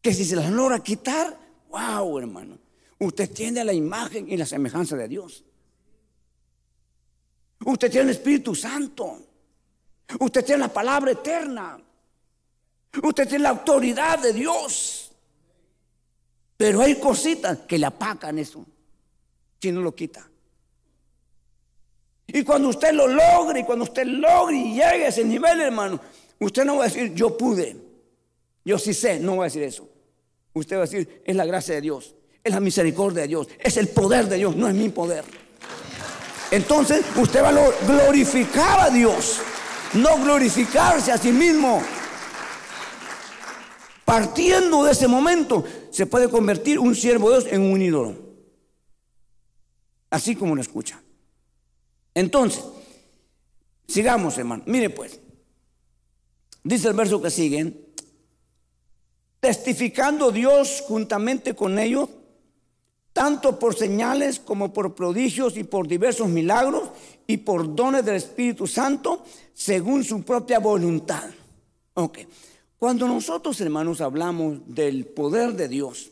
Que si se las logra quitar, wow, hermano. Usted tiene la imagen y la semejanza de Dios. Usted tiene el Espíritu Santo. Usted tiene la palabra eterna. Usted tiene la autoridad de Dios. Pero hay cositas que le apacan eso si no lo quita. Y cuando usted lo logre, y cuando usted logre y llegue a ese nivel, hermano, usted no va a decir, yo pude, yo sí sé, no va a decir eso. Usted va a decir, es la gracia de Dios, es la misericordia de Dios, es el poder de Dios, no es mi poder. Entonces usted va a glorificar a Dios, no glorificarse a sí mismo. Partiendo de ese momento, se puede convertir un siervo de Dios en un ídolo así como lo escucha. Entonces, Sigamos, hermano. Mire pues. Dice el verso que sigue. Testificando Dios juntamente con ellos, tanto por señales como por prodigios y por diversos milagros y por dones del Espíritu Santo, según su propia voluntad. Ok. Cuando nosotros, hermanos, hablamos del poder de Dios,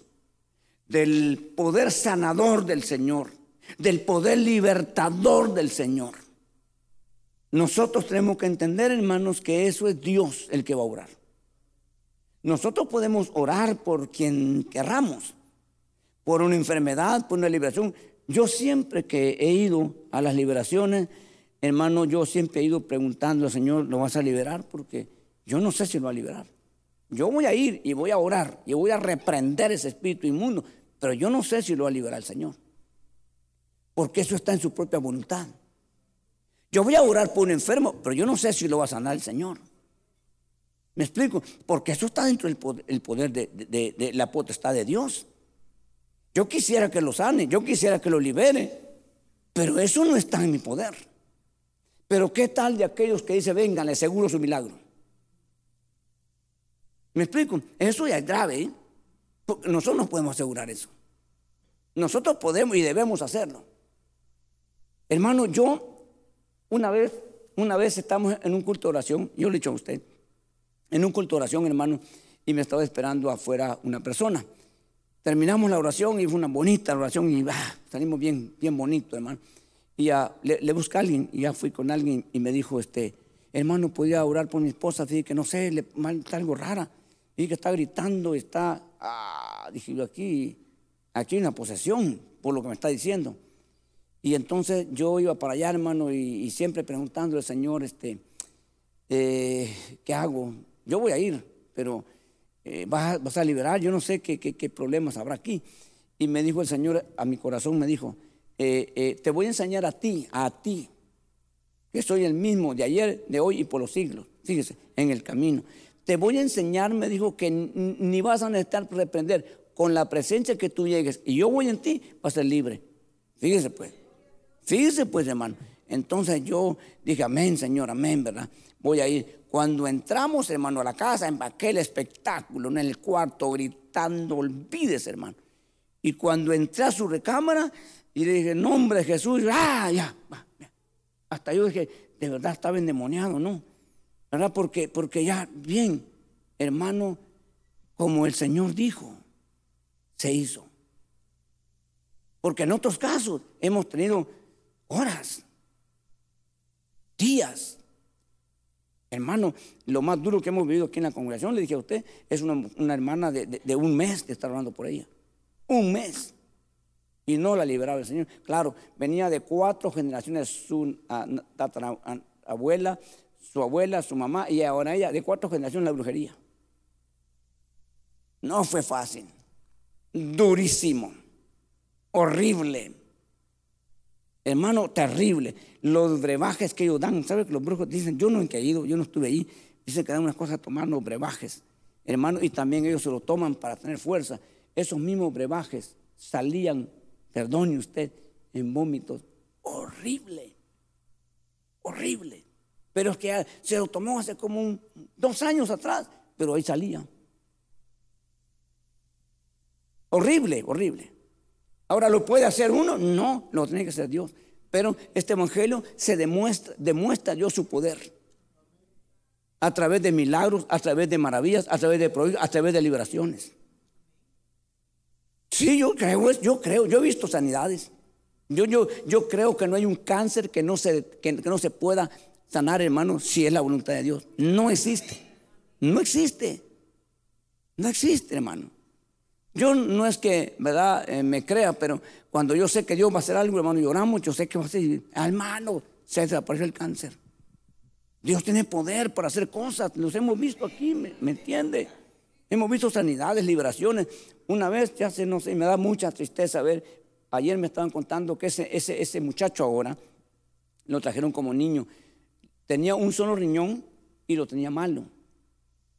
del poder sanador del Señor, del poder libertador del Señor, nosotros tenemos que entender, hermanos, que eso es Dios el que va a orar. Nosotros podemos orar por quien querramos, por una enfermedad, por una liberación. Yo siempre que he ido a las liberaciones, hermano, yo siempre he ido preguntando al Señor, ¿lo vas a liberar? Porque yo no sé si lo va a liberar. Yo voy a ir y voy a orar y voy a reprender ese espíritu inmundo, pero yo no sé si lo va a liberar el Señor. Porque eso está en su propia voluntad. Yo voy a orar por un enfermo, pero yo no sé si lo va a sanar el Señor. ¿Me explico? Porque eso está dentro del poder, de, la potestad de Dios. Yo quisiera que lo sane, yo quisiera que lo libere, pero eso no está en mi poder. Pero ¿qué tal de aquellos que dicen, vengan, les seguro su milagro? ¿Me explico? Eso ya es grave. ¿eh? nosotros no podemos asegurar eso. Nosotros podemos y debemos hacerlo. Hermano, yo una vez, una vez estamos en un culto de oración, yo le he dicho a usted, en un culto de oración, hermano, y me estaba esperando afuera una persona. Terminamos la oración y fue una bonita oración y ah, salimos bien, bien bonito, hermano. Y ya le, busqué a alguien y ya fui con alguien y me dijo, este, hermano, podía orar por mi esposa, así que no sé, le, está algo rara. Y que está gritando, está, ah, dije aquí, aquí hay una posesión, por lo que me está diciendo. Y entonces yo iba para allá, hermano, y, siempre preguntando al Señor, este, eh, ¿qué hago? Yo voy a ir, pero eh, vas, a liberar, yo no sé qué, qué, problemas habrá aquí. Y me dijo el Señor, a mi corazón me dijo, eh, te voy a enseñar a ti, a ti, que soy el mismo de ayer, de hoy y por los siglos. Fíjese, en el camino te voy a enseñar, me dijo, que ni vas a necesitar reprender. Con la presencia que tú llegues y yo voy en ti, vas a ser libre. Fíjese pues, fíjese pues hermano. Entonces yo dije, amén Señor, amén, ¿verdad? Voy a ir. Cuando entramos, hermano, a la casa, en aquel espectáculo, en el cuarto, gritando, olvídese, hermano. Y cuando entré a su recámara y le dije, nombre de Jesús, ah, ya, hasta yo dije, de verdad estaba endemoniado, ¿no? ¿verdad? Porque, porque ya, bien, hermano, como el Señor dijo, se hizo. Porque en otros casos hemos tenido horas, días. Hermano, lo más duro que hemos vivido aquí en la congregación, le dije a usted, es una, hermana de, un mes que está hablando por ella. Un mes. Y no la liberaba el Señor. Claro, venía de cuatro generaciones, su abuela, su abuela, su mamá y ahora ella, de cuatro generaciones la brujería. No fue fácil, durísimo, horrible. Hermano, terrible. Los brebajes que ellos dan, ¿sabe que los brujos dicen? Yo no he caído, yo no estuve ahí. Dicen que dan unas cosas tomando brebajes, hermano, y también ellos se lo toman para tener fuerza. Esos mismos brebajes salían, perdone usted, en vómitos. Horrible, horrible. Pero es que se lo tomó hace como dos años atrás, pero ahí salía. Horrible, horrible. Ahora, ¿lo puede hacer uno? No, lo tiene que hacer Dios. Pero este evangelio se demuestra, demuestra Dios su poder. A través de milagros, a través de maravillas, a través de prodigios, a través de liberaciones. Sí, yo creo, yo creo, yo he visto sanidades. Yo, yo, yo creo que no hay un cáncer que no se, que no se pueda sanar, hermano, si es la voluntad de Dios. No existe. No existe. No existe, hermano. Yo no es que, eh, me crea, pero cuando yo sé que Dios va a hacer algo, hermano, lloramos, yo sé que va a ser, hermano, se desaparece el cáncer. Dios tiene poder para hacer cosas, los hemos visto aquí, ¿me, ¿me entiende? Hemos visto sanidades, liberaciones. Una vez, ya se no sé, me da mucha tristeza ver, ayer me estaban contando que ese, ese, ese muchacho ahora, lo trajeron como niño, tenía un solo riñón y lo tenía malo.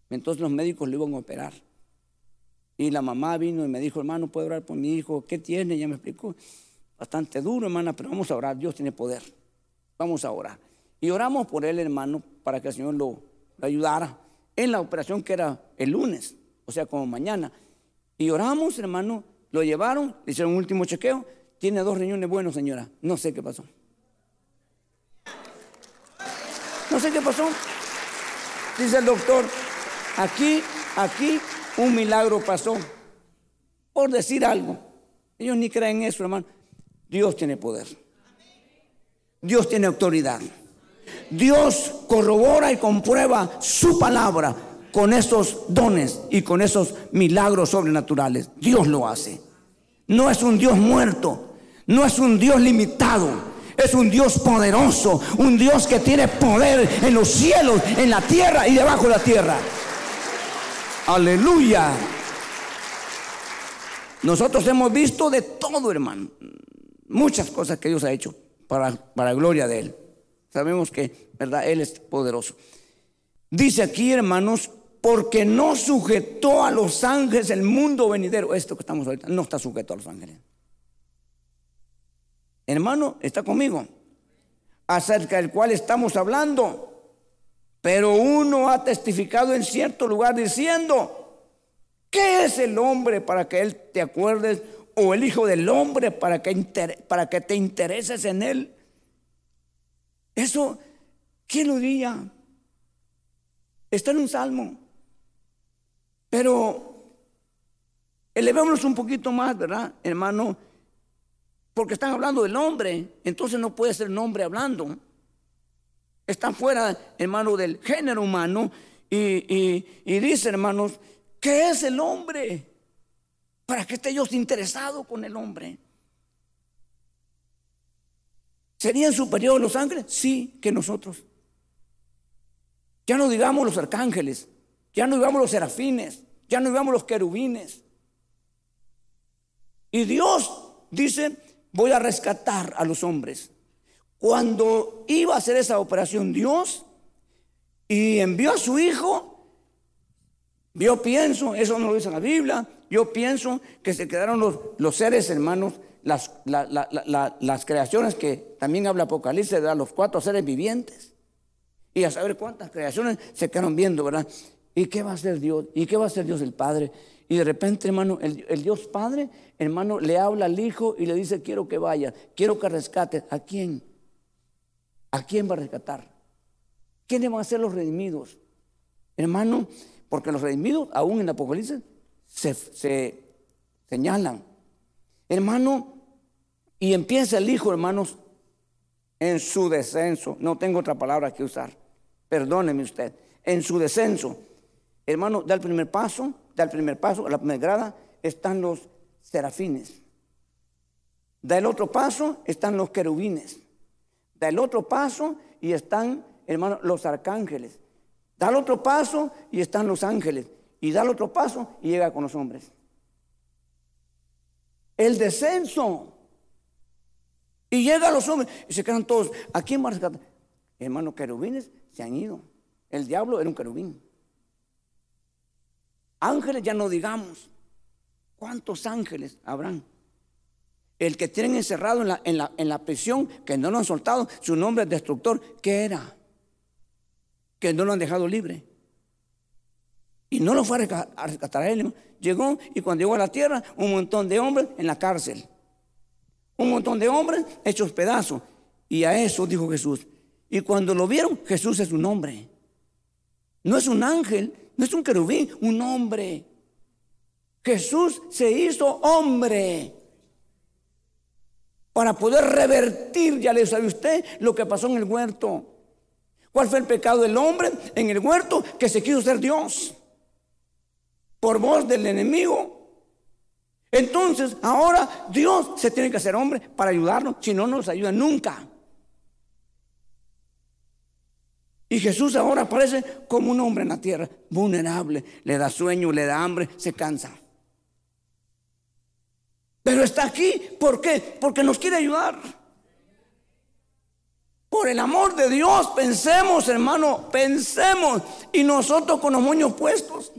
Entonces los médicos lo iban a operar. Y la mamá vino y me dijo, hermano, ¿puedo orar por mi hijo? ¿Qué tiene? Ya me explicó. Bastante duro, hermana, pero vamos a orar. Dios tiene poder. Vamos a orar. Y oramos por él, hermano, para que el Señor lo, ayudara en la operación que era el lunes, o sea, como mañana. Y oramos, hermano, lo llevaron, le hicieron un último chequeo. Tiene dos riñones buenos, señora. No sé qué pasó. No sé qué pasó. Dice el doctor, aquí, aquí un milagro pasó. Por decir algo. Ellos ni creen eso, hermano. Dios tiene poder. Dios tiene autoridad. Dios corrobora y comprueba su palabra con esos dones y con esos milagros sobrenaturales. Dios lo hace. No es un Dios muerto, no es un Dios limitado, es un Dios poderoso, un Dios que tiene poder en los cielos, en la tierra y debajo de la tierra. Aleluya. Nosotros hemos visto de todo, hermano. Muchas cosas que Dios ha hecho para, para gloria de Él. Sabemos que, ¿verdad? Él es poderoso. Dice aquí, hermanos, porque no sujetó a los ángeles el mundo venidero. Esto que estamos ahorita no está sujeto a los ángeles. Hermano, está conmigo. Acerca del cual estamos hablando. Pero uno ha testificado en cierto lugar diciendo, ¿qué es el hombre para que él te acuerdes? O el hijo del hombre para que, para que te intereses en él. Eso, ¿quién lo diría? Está en un salmo. Pero elevémonos un poquito más, ¿verdad, hermano? Porque están hablando del hombre, entonces no puede ser el hombre hablando. Están fuera, hermano, del género humano. Y, y dice, hermanos, ¿qué es el hombre? Para que esté Dios interesado con el hombre. ¿Serían superiores los ángeles? Sí, que nosotros. Ya no digamos los arcángeles, ya no digamos los serafines, ya no digamos los querubines. Y Dios dice, voy a rescatar a los hombres. Cuando iba a hacer esa operación Dios y envió a su hijo, yo pienso, eso no lo dice la Biblia, yo pienso que se quedaron los, los seres hermanos, las, las, creaciones que también habla Apocalipsis, de los cuatro seres vivientes. Y a saber cuántas creaciones se quedaron viendo, ¿verdad? ¿Y qué va a hacer Dios? ¿Y qué va a hacer Dios el Padre? Y de repente, hermano, el, Dios Padre, hermano, le habla al Hijo y le dice, quiero que vaya, quiero que rescate. ¿A quién? ¿A quién va a rescatar? ¿Quiénes van a ser los redimidos? Hermano, porque los redimidos, aún en Apocalipsis, se, se señalan. Hermano, y empieza el Hijo, hermanos, en su descenso. No tengo otra palabra que usar. Perdóneme usted. En su descenso. Hermano, da el primer paso, da el primer paso, a la primera grada están los serafines. Da el otro paso, están los querubines. Da el otro paso y están, hermano, los arcángeles. Da el otro paso y están los ángeles. Y da el otro paso y llega con los hombres. El descenso. Y llega los hombres y se quedan todos. ¿A quién va a rescatar? Hermano, querubines se han ido. El diablo era un querubín. Ángeles ya no digamos. ¿Cuántos ángeles habrán? El que tienen encerrado en la, en la, en la prisión, que no lo han soltado, su nombre es destructor. ¿Qué era? Que no lo han dejado libre. Y no lo fue a rescatar a él. Llegó y cuando llegó a la tierra, un montón de hombres en la cárcel. Un montón de hombres hechos pedazos. Y a eso dijo Jesús. Y cuando lo vieron, Jesús es un hombre. No es un ángel, no es un querubín, un hombre. Jesús se hizo hombre para poder revertir, ya le sabe usted, lo que pasó en el huerto. ¿Cuál fue el pecado del hombre en el huerto? Que se quiso ser Dios por voz del enemigo. Entonces, ahora Dios se tiene que hacer hombre para ayudarnos, si no, no nos ayuda nunca. Y Jesús ahora aparece como un hombre en la tierra, vulnerable, le da sueño, le da hambre, se cansa. Pero está aquí, ¿por qué? Porque nos quiere ayudar. Por el amor de Dios, pensemos, hermano, pensemos. Y nosotros con los moños puestos.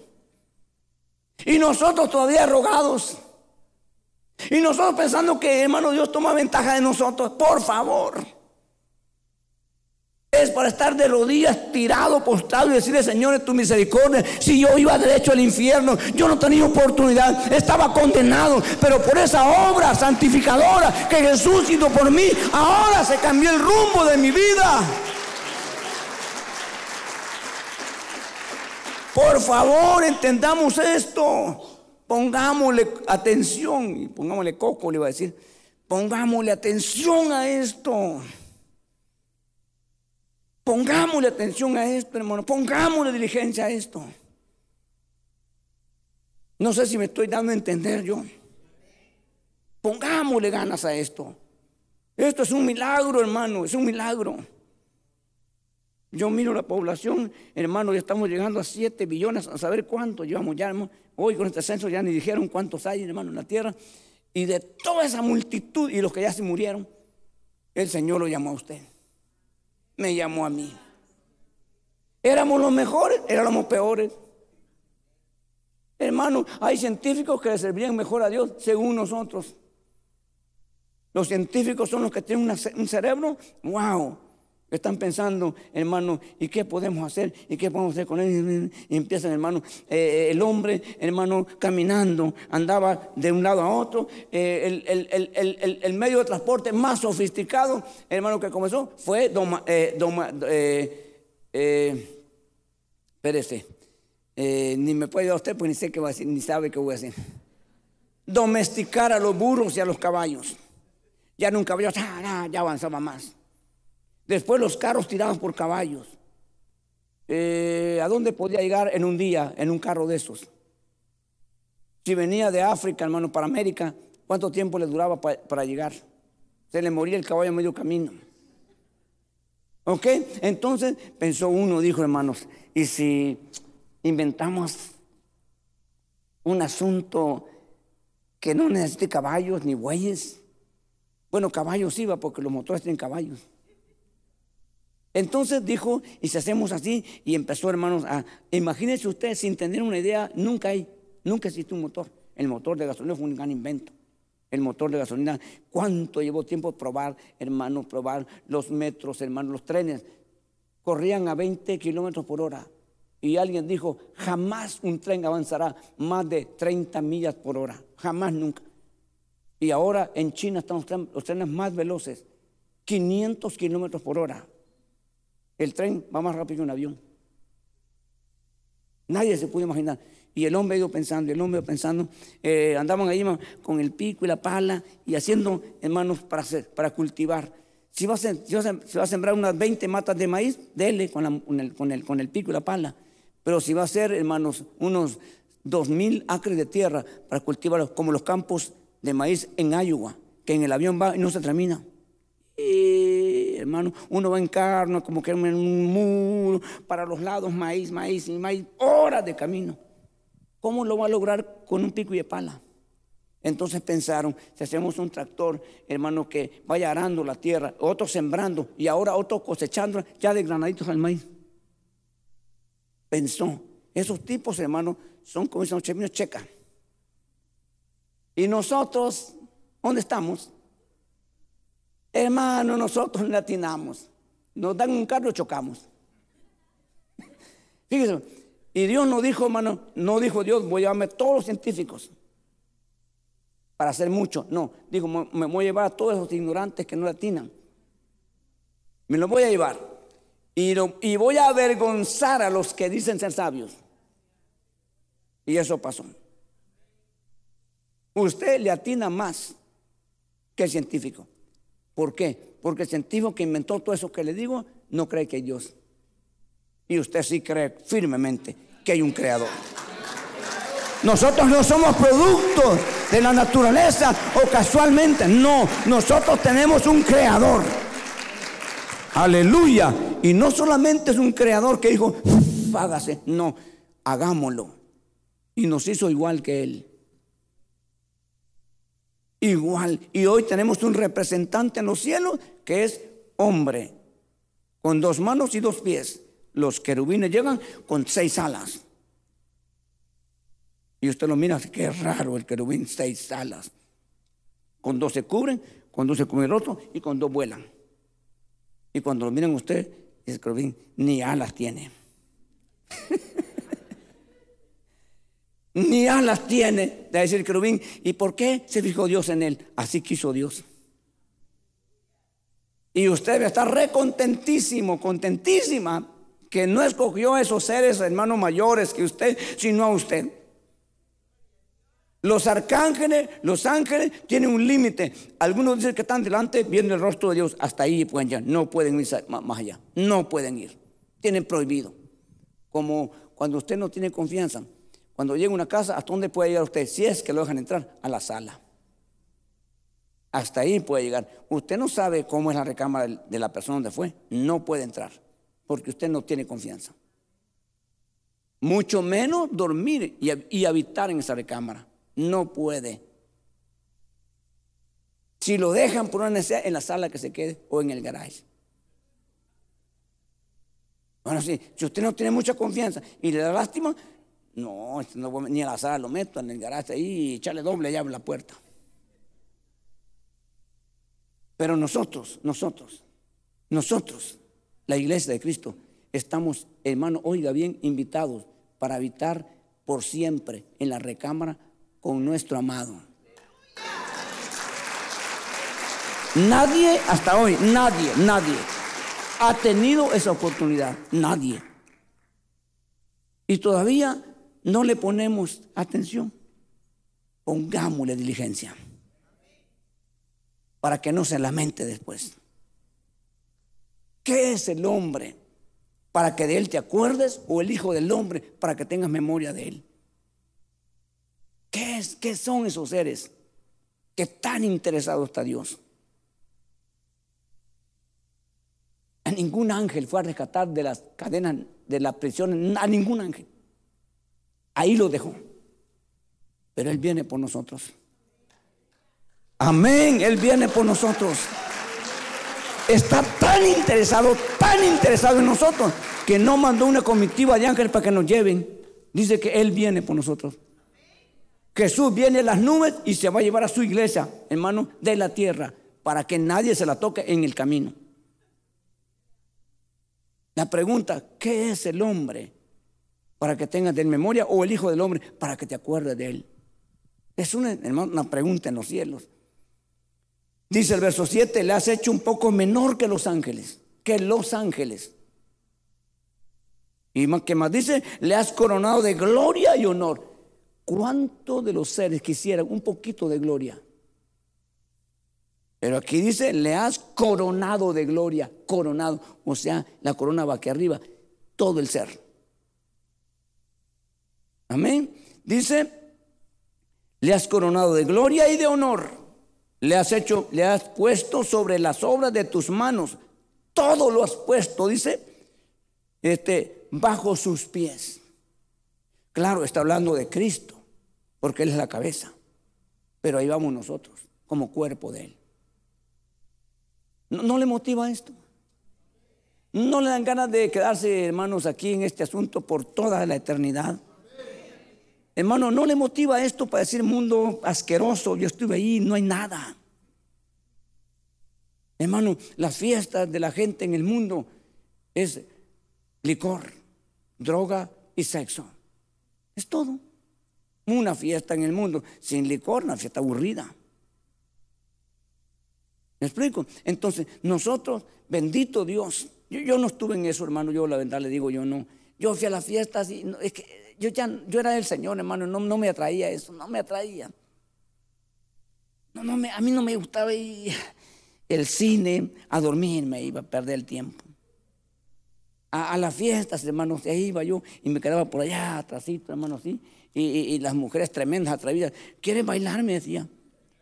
Y nosotros todavía rogados. Y nosotros pensando que, hermano, Dios toma ventaja de nosotros. Por favor. Es para estar de rodillas tirado, postrado y decirle, Señor, en tu misericordia, si yo iba derecho al infierno, yo no tenía oportunidad, estaba condenado, pero por esa obra santificadora que Jesús hizo por mí, ahora se cambió el rumbo de mi vida. Por favor, entendamos esto. Pongámosle atención, y pongámosle coco, le iba a decir, pongámosle atención a esto. Pongámosle atención a esto, hermano. Pongámosle diligencia a esto. No sé si me estoy dando a entender yo. Pongámosle ganas a esto. Esto es un milagro, hermano. Es un milagro. Yo miro la población, hermano, ya estamos llegando a 7 billones, a saber cuánto llevamos ya, hermano. Hoy con este censo ya ni dijeron cuántos hay, hermano, en la tierra. Y de toda esa multitud y los que ya se murieron, el Señor lo llamó a usted me llamó a mí. Éramos los mejores, éramos peores. Hermano, hay científicos que le servirían mejor a Dios según nosotros. Los científicos son los que tienen un cerebro, wow, están pensando, hermano, ¿y qué podemos hacer? ¿Y qué podemos hacer con él? Y empiezan, hermano, eh, el hombre, hermano, caminando, andaba de un lado a otro. Eh, el, medio de transporte más sofisticado, hermano, que comenzó fue doma, eh, eh, ni me puede ayudar usted, pues ni sé qué va a decir, ni sabe qué voy a decir. Domesticar a los burros y a los caballos. Ya nunca había, ya avanzaba más. Después los carros tirados por caballos. Eh, ¿A dónde podía llegar en un día en un carro de esos? Si venía de África, hermano, para América, ¿cuánto tiempo le duraba para llegar? Se le moría el caballo a medio camino. ¿Ok? Entonces pensó uno, dijo hermanos, ¿y si inventamos un asunto que no necesite caballos ni bueyes? Bueno, caballos iba porque los motores tienen caballos. Entonces dijo, y si hacemos así, y empezó, hermanos, a, imagínense ustedes, sin tener una idea, nunca hay, nunca existe un motor. El motor de gasolina fue un gran invento. El motor de gasolina, ¿cuánto llevó tiempo probar, hermanos, probar los metros, hermanos, los trenes? Corrían a 20 kilómetros por hora. Y alguien dijo, jamás un tren avanzará más de 30 millas por hora. Jamás, nunca. Y ahora en China están los trenes más veloces, 500 kilómetros por hora. El tren va más rápido que un avión. Nadie se pudo imaginar. Y el hombre iba pensando, el hombre iba pensando, eh, andaban ahí con el pico y la pala y haciendo, hermanos, para, hacer, para cultivar. Si va, a, sembrar unas 20 matas de maíz, dele con, el, con, el, con el pico y la pala. Pero si va a hacer, hermanos, unos dos mil acres de tierra para cultivar como los campos de maíz en Iowa, que en el avión va y no se termina. Y, hermano, uno va en carne, como que en un muro, para los lados, maíz, maíz y maíz, horas de camino. ¿Cómo lo va a lograr con un pico y de pala? Entonces pensaron, si hacemos un tractor, hermano, que vaya arando la tierra, otro sembrando y ahora otro cosechando ya de granaditos al maíz. Pensó, esos tipos, hermano, son como esos cheminos checa. Y nosotros, ¿dónde estamos? Hermano, nosotros latinamos. Nos dan un carro y chocamos. Fíjense, y Dios no dijo, hermano, no dijo Dios, voy a llevarme todos los científicos para hacer mucho. No, dijo, me voy a llevar a todos esos ignorantes que no latinan. Me los voy a llevar. Y, y voy a avergonzar a los que dicen ser sabios. Y eso pasó. Usted le atina más que el científico. ¿Por qué? Porque el científico que inventó todo eso que le digo no cree que hay Dios. Y usted sí cree firmemente que hay un creador. Nosotros no somos productos de la naturaleza o casualmente. No, nosotros tenemos un creador. Aleluya. Y no solamente es un creador que dijo, hágase. No, hagámoslo. Y nos hizo igual que él igual. Y hoy tenemos un representante en los cielos que es hombre, con dos manos y dos pies. Los querubines llegan con seis alas. Y usted lo mira, qué raro el querubín, seis alas. Con dos se cubren, con dos se cubren el otro y con dos vuelan. Y cuando lo miran usted, el querubín, ni alas tiene. ni alas tiene, de decir querubín. ¿Y por qué se fijó Dios en él? Así quiso Dios. Y usted debe estar recontentísimo, contentísima, que no escogió a esos seres hermanos mayores que usted, sino a usted. Los arcángeles, los ángeles tienen un límite. Algunos dicen que están delante, viendo el rostro de Dios. Hasta ahí pueden ya. No pueden ir más allá. No pueden ir. Tienen prohibido. Como cuando usted no tiene confianza. Cuando llega a una casa, ¿hasta dónde puede llegar usted? Si es que lo dejan entrar, a la sala. Hasta ahí puede llegar. Usted no sabe cómo es la recámara de la persona donde fue. No puede entrar. Porque usted no tiene confianza. Mucho menos dormir y habitar en esa recámara no puede. Si lo dejan por una necesidad, en la sala que se quede o en el garage. Bueno, sí, si usted no tiene mucha confianza y le da lástima, no, este ni a la sala lo meto en el garaje ahí y echarle doble llave a la puerta. Pero nosotros, nosotros, nosotros, la iglesia de Cristo, estamos, hermano, oiga bien, invitados para habitar por siempre en la recámara con nuestro amado. Nadie, hasta hoy, nadie, nadie ha tenido esa oportunidad. Nadie. Y todavía no le ponemos atención. Pongámosle diligencia. Para que no se lamente después. ¿Qué es el hombre? Para que de él te acuerdes o el hijo del hombre para que tengas memoria de él. ¿Qué, es, ¿Qué son esos seres que tan interesado está Dios? A ningún ángel fue a rescatar de las cadenas de la prisión, a ningún ángel. Ahí lo dejó. Pero Él viene por nosotros. Amén, Él viene por nosotros. Está tan interesado, tan interesado en nosotros, que no mandó una comitiva de ángeles para que nos lleven. Dice que Él viene por nosotros. Jesús viene en las nubes y se va a llevar a su iglesia, hermano, de la tierra, para que nadie se la toque en el camino. La pregunta, ¿qué es el hombre? Para que tengas de memoria, o el Hijo del Hombre, para que te acuerdes de él. Es una, una pregunta en los cielos. Dice el verso 7, le has hecho un poco menor que los ángeles, que los ángeles. Y más que más dice, le has coronado de gloria y honor. ¿Cuántos de los seres quisieran un poquito de gloria? Pero aquí dice, le has coronado de gloria, coronado. O sea, la corona va aquí arriba, todo el ser. Amén. Dice, le has coronado de gloria y de honor. Le has hecho, le has puesto sobre las obras de tus manos. Todo lo has puesto, dice, este, bajo sus pies. Claro, está hablando de Cristo porque Él es la cabeza. Pero ahí vamos nosotros, como cuerpo de Él. ¿No, le motiva esto? ¿No le dan ganas de quedarse, hermanos, aquí en este asunto por toda la eternidad? Hermano, ¿no le motiva esto para decir mundo asqueroso? Yo estuve ahí, no hay nada. Hermano, las fiestas de la gente en el mundo es licor, droga y sexo. Es todo. Una fiesta en el mundo sin licor, una fiesta aburrida. ¿Me explico? Entonces, nosotros, bendito Dios, yo, no estuve en eso, hermano, yo la verdad le digo, yo no. Yo fui a las fiestas y es que yo ya, yo era del Señor, hermano, no, no me atraía eso, no me atraía. No, no me, a mí no me gustaba ir el cine, a dormir me iba a perder el tiempo. A, las fiestas, hermanos, ahí iba yo y me quedaba por allá, atrásito, hermano, así y, las mujeres tremendas, atrevidas, ¿quieres bailar? Me decía.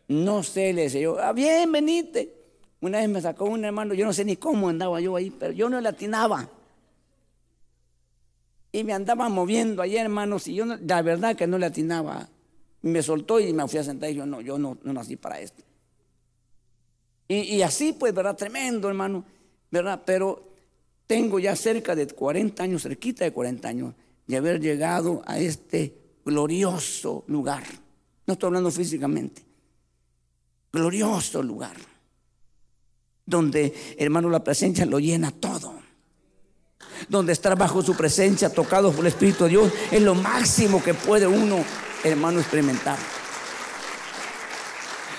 No sé, le decía yo, ah, bien, venite. Una vez me sacó un hermano, yo no sé ni cómo andaba yo ahí, pero yo no le atinaba. Y me andaba moviendo ahí, hermanos, y yo la verdad que no le atinaba. Me soltó y me fui a sentar y yo no, yo no, no nací para esto. Y, y, así, pues, ¿verdad? Tremendo, hermano, ¿verdad? Pero tengo ya cerca de 40 años, cerquita de 40 años, de haber llegado a este glorioso lugar. No estoy hablando físicamente. Glorioso lugar. Donde, hermano, la presencia lo llena todo. Donde estar bajo su presencia, tocado por el Espíritu de Dios, es lo máximo que puede uno, hermano, experimentar.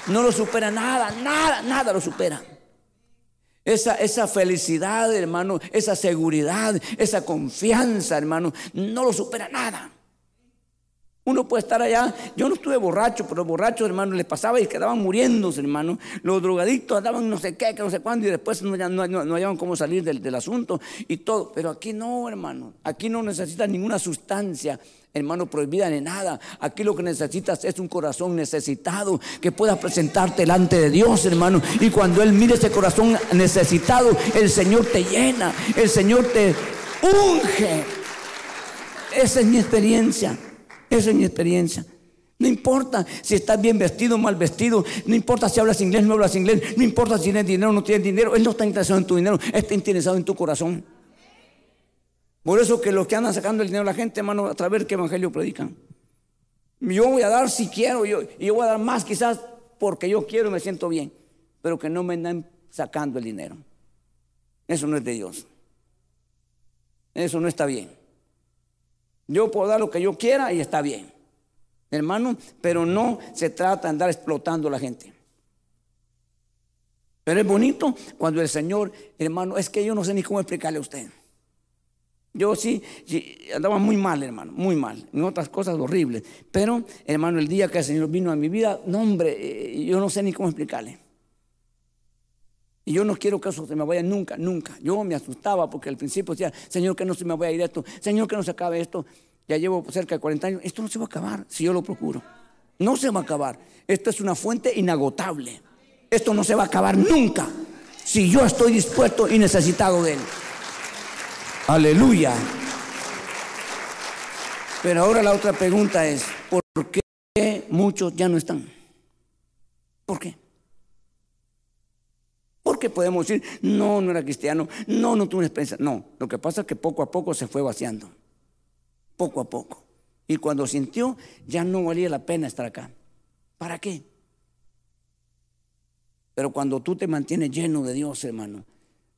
No lo supera nada, nada, nada lo supera. Esa, esa felicidad, hermano, esa seguridad, esa confianza, hermano, no lo supera nada. Uno puede estar allá, yo no estuve borracho, pero borrachos, hermano, les pasaba y quedaban muriéndose, hermano. Los drogadictos andaban no sé qué, que no sé cuándo, y después no, no, no, hallaban cómo salir del, asunto y todo. Pero aquí no, hermano. Aquí no necesitas ninguna sustancia, hermano, prohibida ni nada. Aquí lo que necesitas es un corazón necesitado que pueda presentarte delante de Dios, hermano. Y cuando Él mire ese corazón necesitado, el Señor te llena, el Señor te unge. Esa es mi experiencia. Esa es mi experiencia. No importa si estás bien vestido o mal vestido, no importa si hablas inglés o no hablas inglés, no importa si tienes dinero o no tienes dinero, Él no está interesado en tu dinero, está interesado en tu corazón. Por eso que los que andan sacando el dinero a la gente, hermano, a través qué evangelio predican. Yo voy a dar si quiero, y yo voy a dar más quizás porque yo quiero y me siento bien, pero que no me andan sacando el dinero. Eso no es de Dios. Eso no está bien. Yo puedo dar lo que yo quiera y está bien, hermano, pero no se trata de andar explotando a la gente. Pero es bonito cuando el Señor, hermano, es que yo no sé ni cómo explicarle a usted. Yo sí, andaba muy mal, hermano, muy mal, en otras cosas horribles. Pero, hermano, el día que el Señor vino a mi vida, no, hombre, eh, yo no sé ni cómo explicarle. Y yo no quiero que eso se me vaya nunca, nunca. Yo me asustaba porque al principio decía, Señor, que no se me vaya a ir esto, Señor, que no se acabe esto. Ya llevo cerca de 40 años, esto no se va a acabar si yo lo procuro. No se va a acabar. Esto es una fuente inagotable. Esto no se va a acabar nunca si yo estoy dispuesto y necesitado de Él. Aleluya. Pero ahora la otra pregunta es, ¿por qué muchos ya no están? ¿Por qué? Porque podemos decir, no, no era cristiano, no, no tuvo una experiencia. No, lo que pasa es que poco a poco se fue vaciando. Poco a poco. Y cuando sintió, ya no valía la pena estar acá. ¿Para qué? Pero cuando tú te mantienes lleno de Dios, hermano,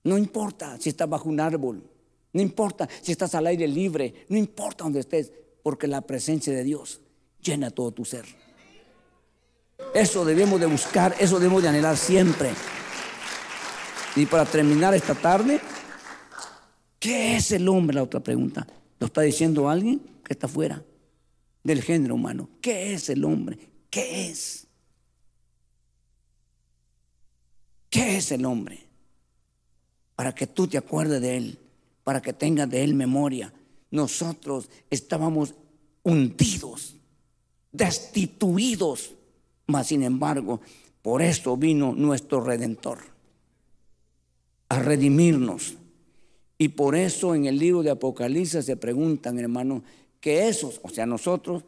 no importa si estás bajo un árbol, no importa si estás al aire libre, no importa donde estés, porque la presencia de Dios llena todo tu ser. Eso debemos de buscar, eso debemos de anhelar siempre. Y para terminar esta tarde, ¿qué es el hombre? La otra pregunta. ¿Lo está diciendo alguien que está fuera del género humano? ¿Qué es el hombre? ¿Qué es? ¿Qué es el hombre? Para que tú te acuerdes de él, para que tengas de él memoria. Nosotros estábamos hundidos, destituidos, mas sin embargo, por esto vino nuestro redentor a redimirnos. Y por eso en el libro de Apocalipsis se preguntan, hermano, que esos, o sea, nosotros,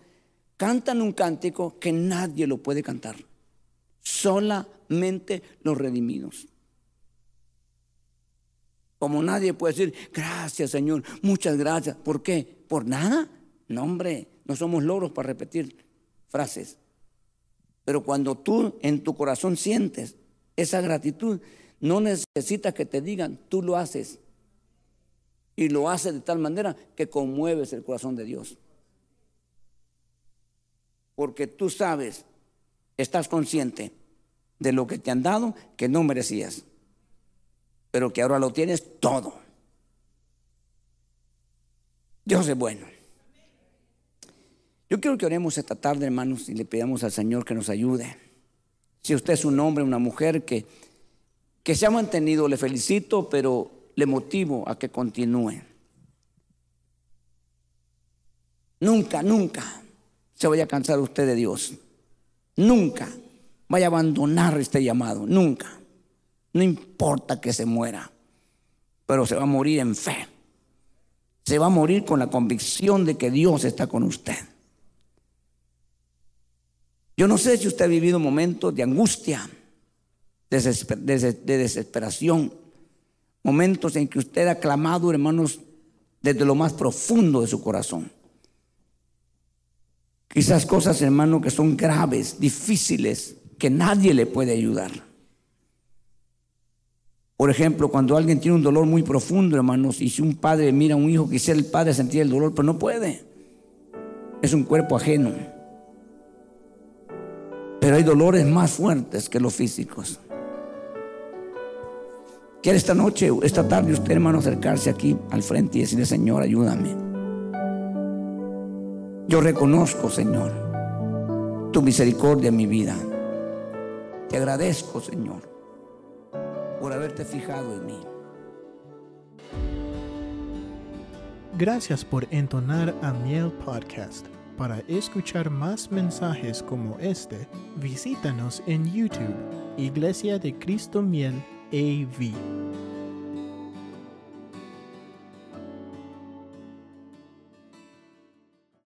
cantan un cántico que nadie lo puede cantar. Solamente los redimidos. Como nadie puede decir, gracias Señor, muchas gracias. ¿Por qué? ¿Por nada? No, hombre, no somos loros para repetir frases. Pero cuando tú en tu corazón sientes esa gratitud, no necesitas que te digan, tú lo haces. Y lo haces de tal manera que conmueves el corazón de Dios. Porque tú sabes, estás consciente de lo que te han dado que no merecías, pero que ahora lo tienes todo. Dios es bueno. Yo quiero que oremos esta tarde, hermanos, y le pidamos al Señor que nos ayude. Si usted es un hombre, una mujer que que se ha mantenido, le felicito, pero le motivo a que continúe. Nunca, nunca se vaya a cansar usted de Dios. Nunca vaya a abandonar este llamado. Nunca. No importa que se muera, pero se va a morir en fe. Se va a morir con la convicción de que Dios está con usted. Yo no sé si usted ha vivido momentos de angustia de desesperación, momentos en que usted ha clamado, hermanos, desde lo más profundo de su corazón. Quizás cosas, hermano, que son graves, difíciles, que nadie le puede ayudar. Por ejemplo, cuando alguien tiene un dolor muy profundo, hermanos, y si un padre mira a un hijo, quisiera el padre sentir el dolor, pero no puede. Es un cuerpo ajeno. Pero hay dolores más fuertes que los físicos. Quiere esta noche, esta tarde, usted, hermano, acercarse aquí al frente y decirle, Señor, ayúdame. Yo reconozco, Señor, tu misericordia en mi vida. Te agradezco, Señor, por haberte fijado en mí. Gracias por entonar a Miel Podcast. Para escuchar más mensajes como este, visítanos en YouTube, Iglesia de Cristo Miel AV.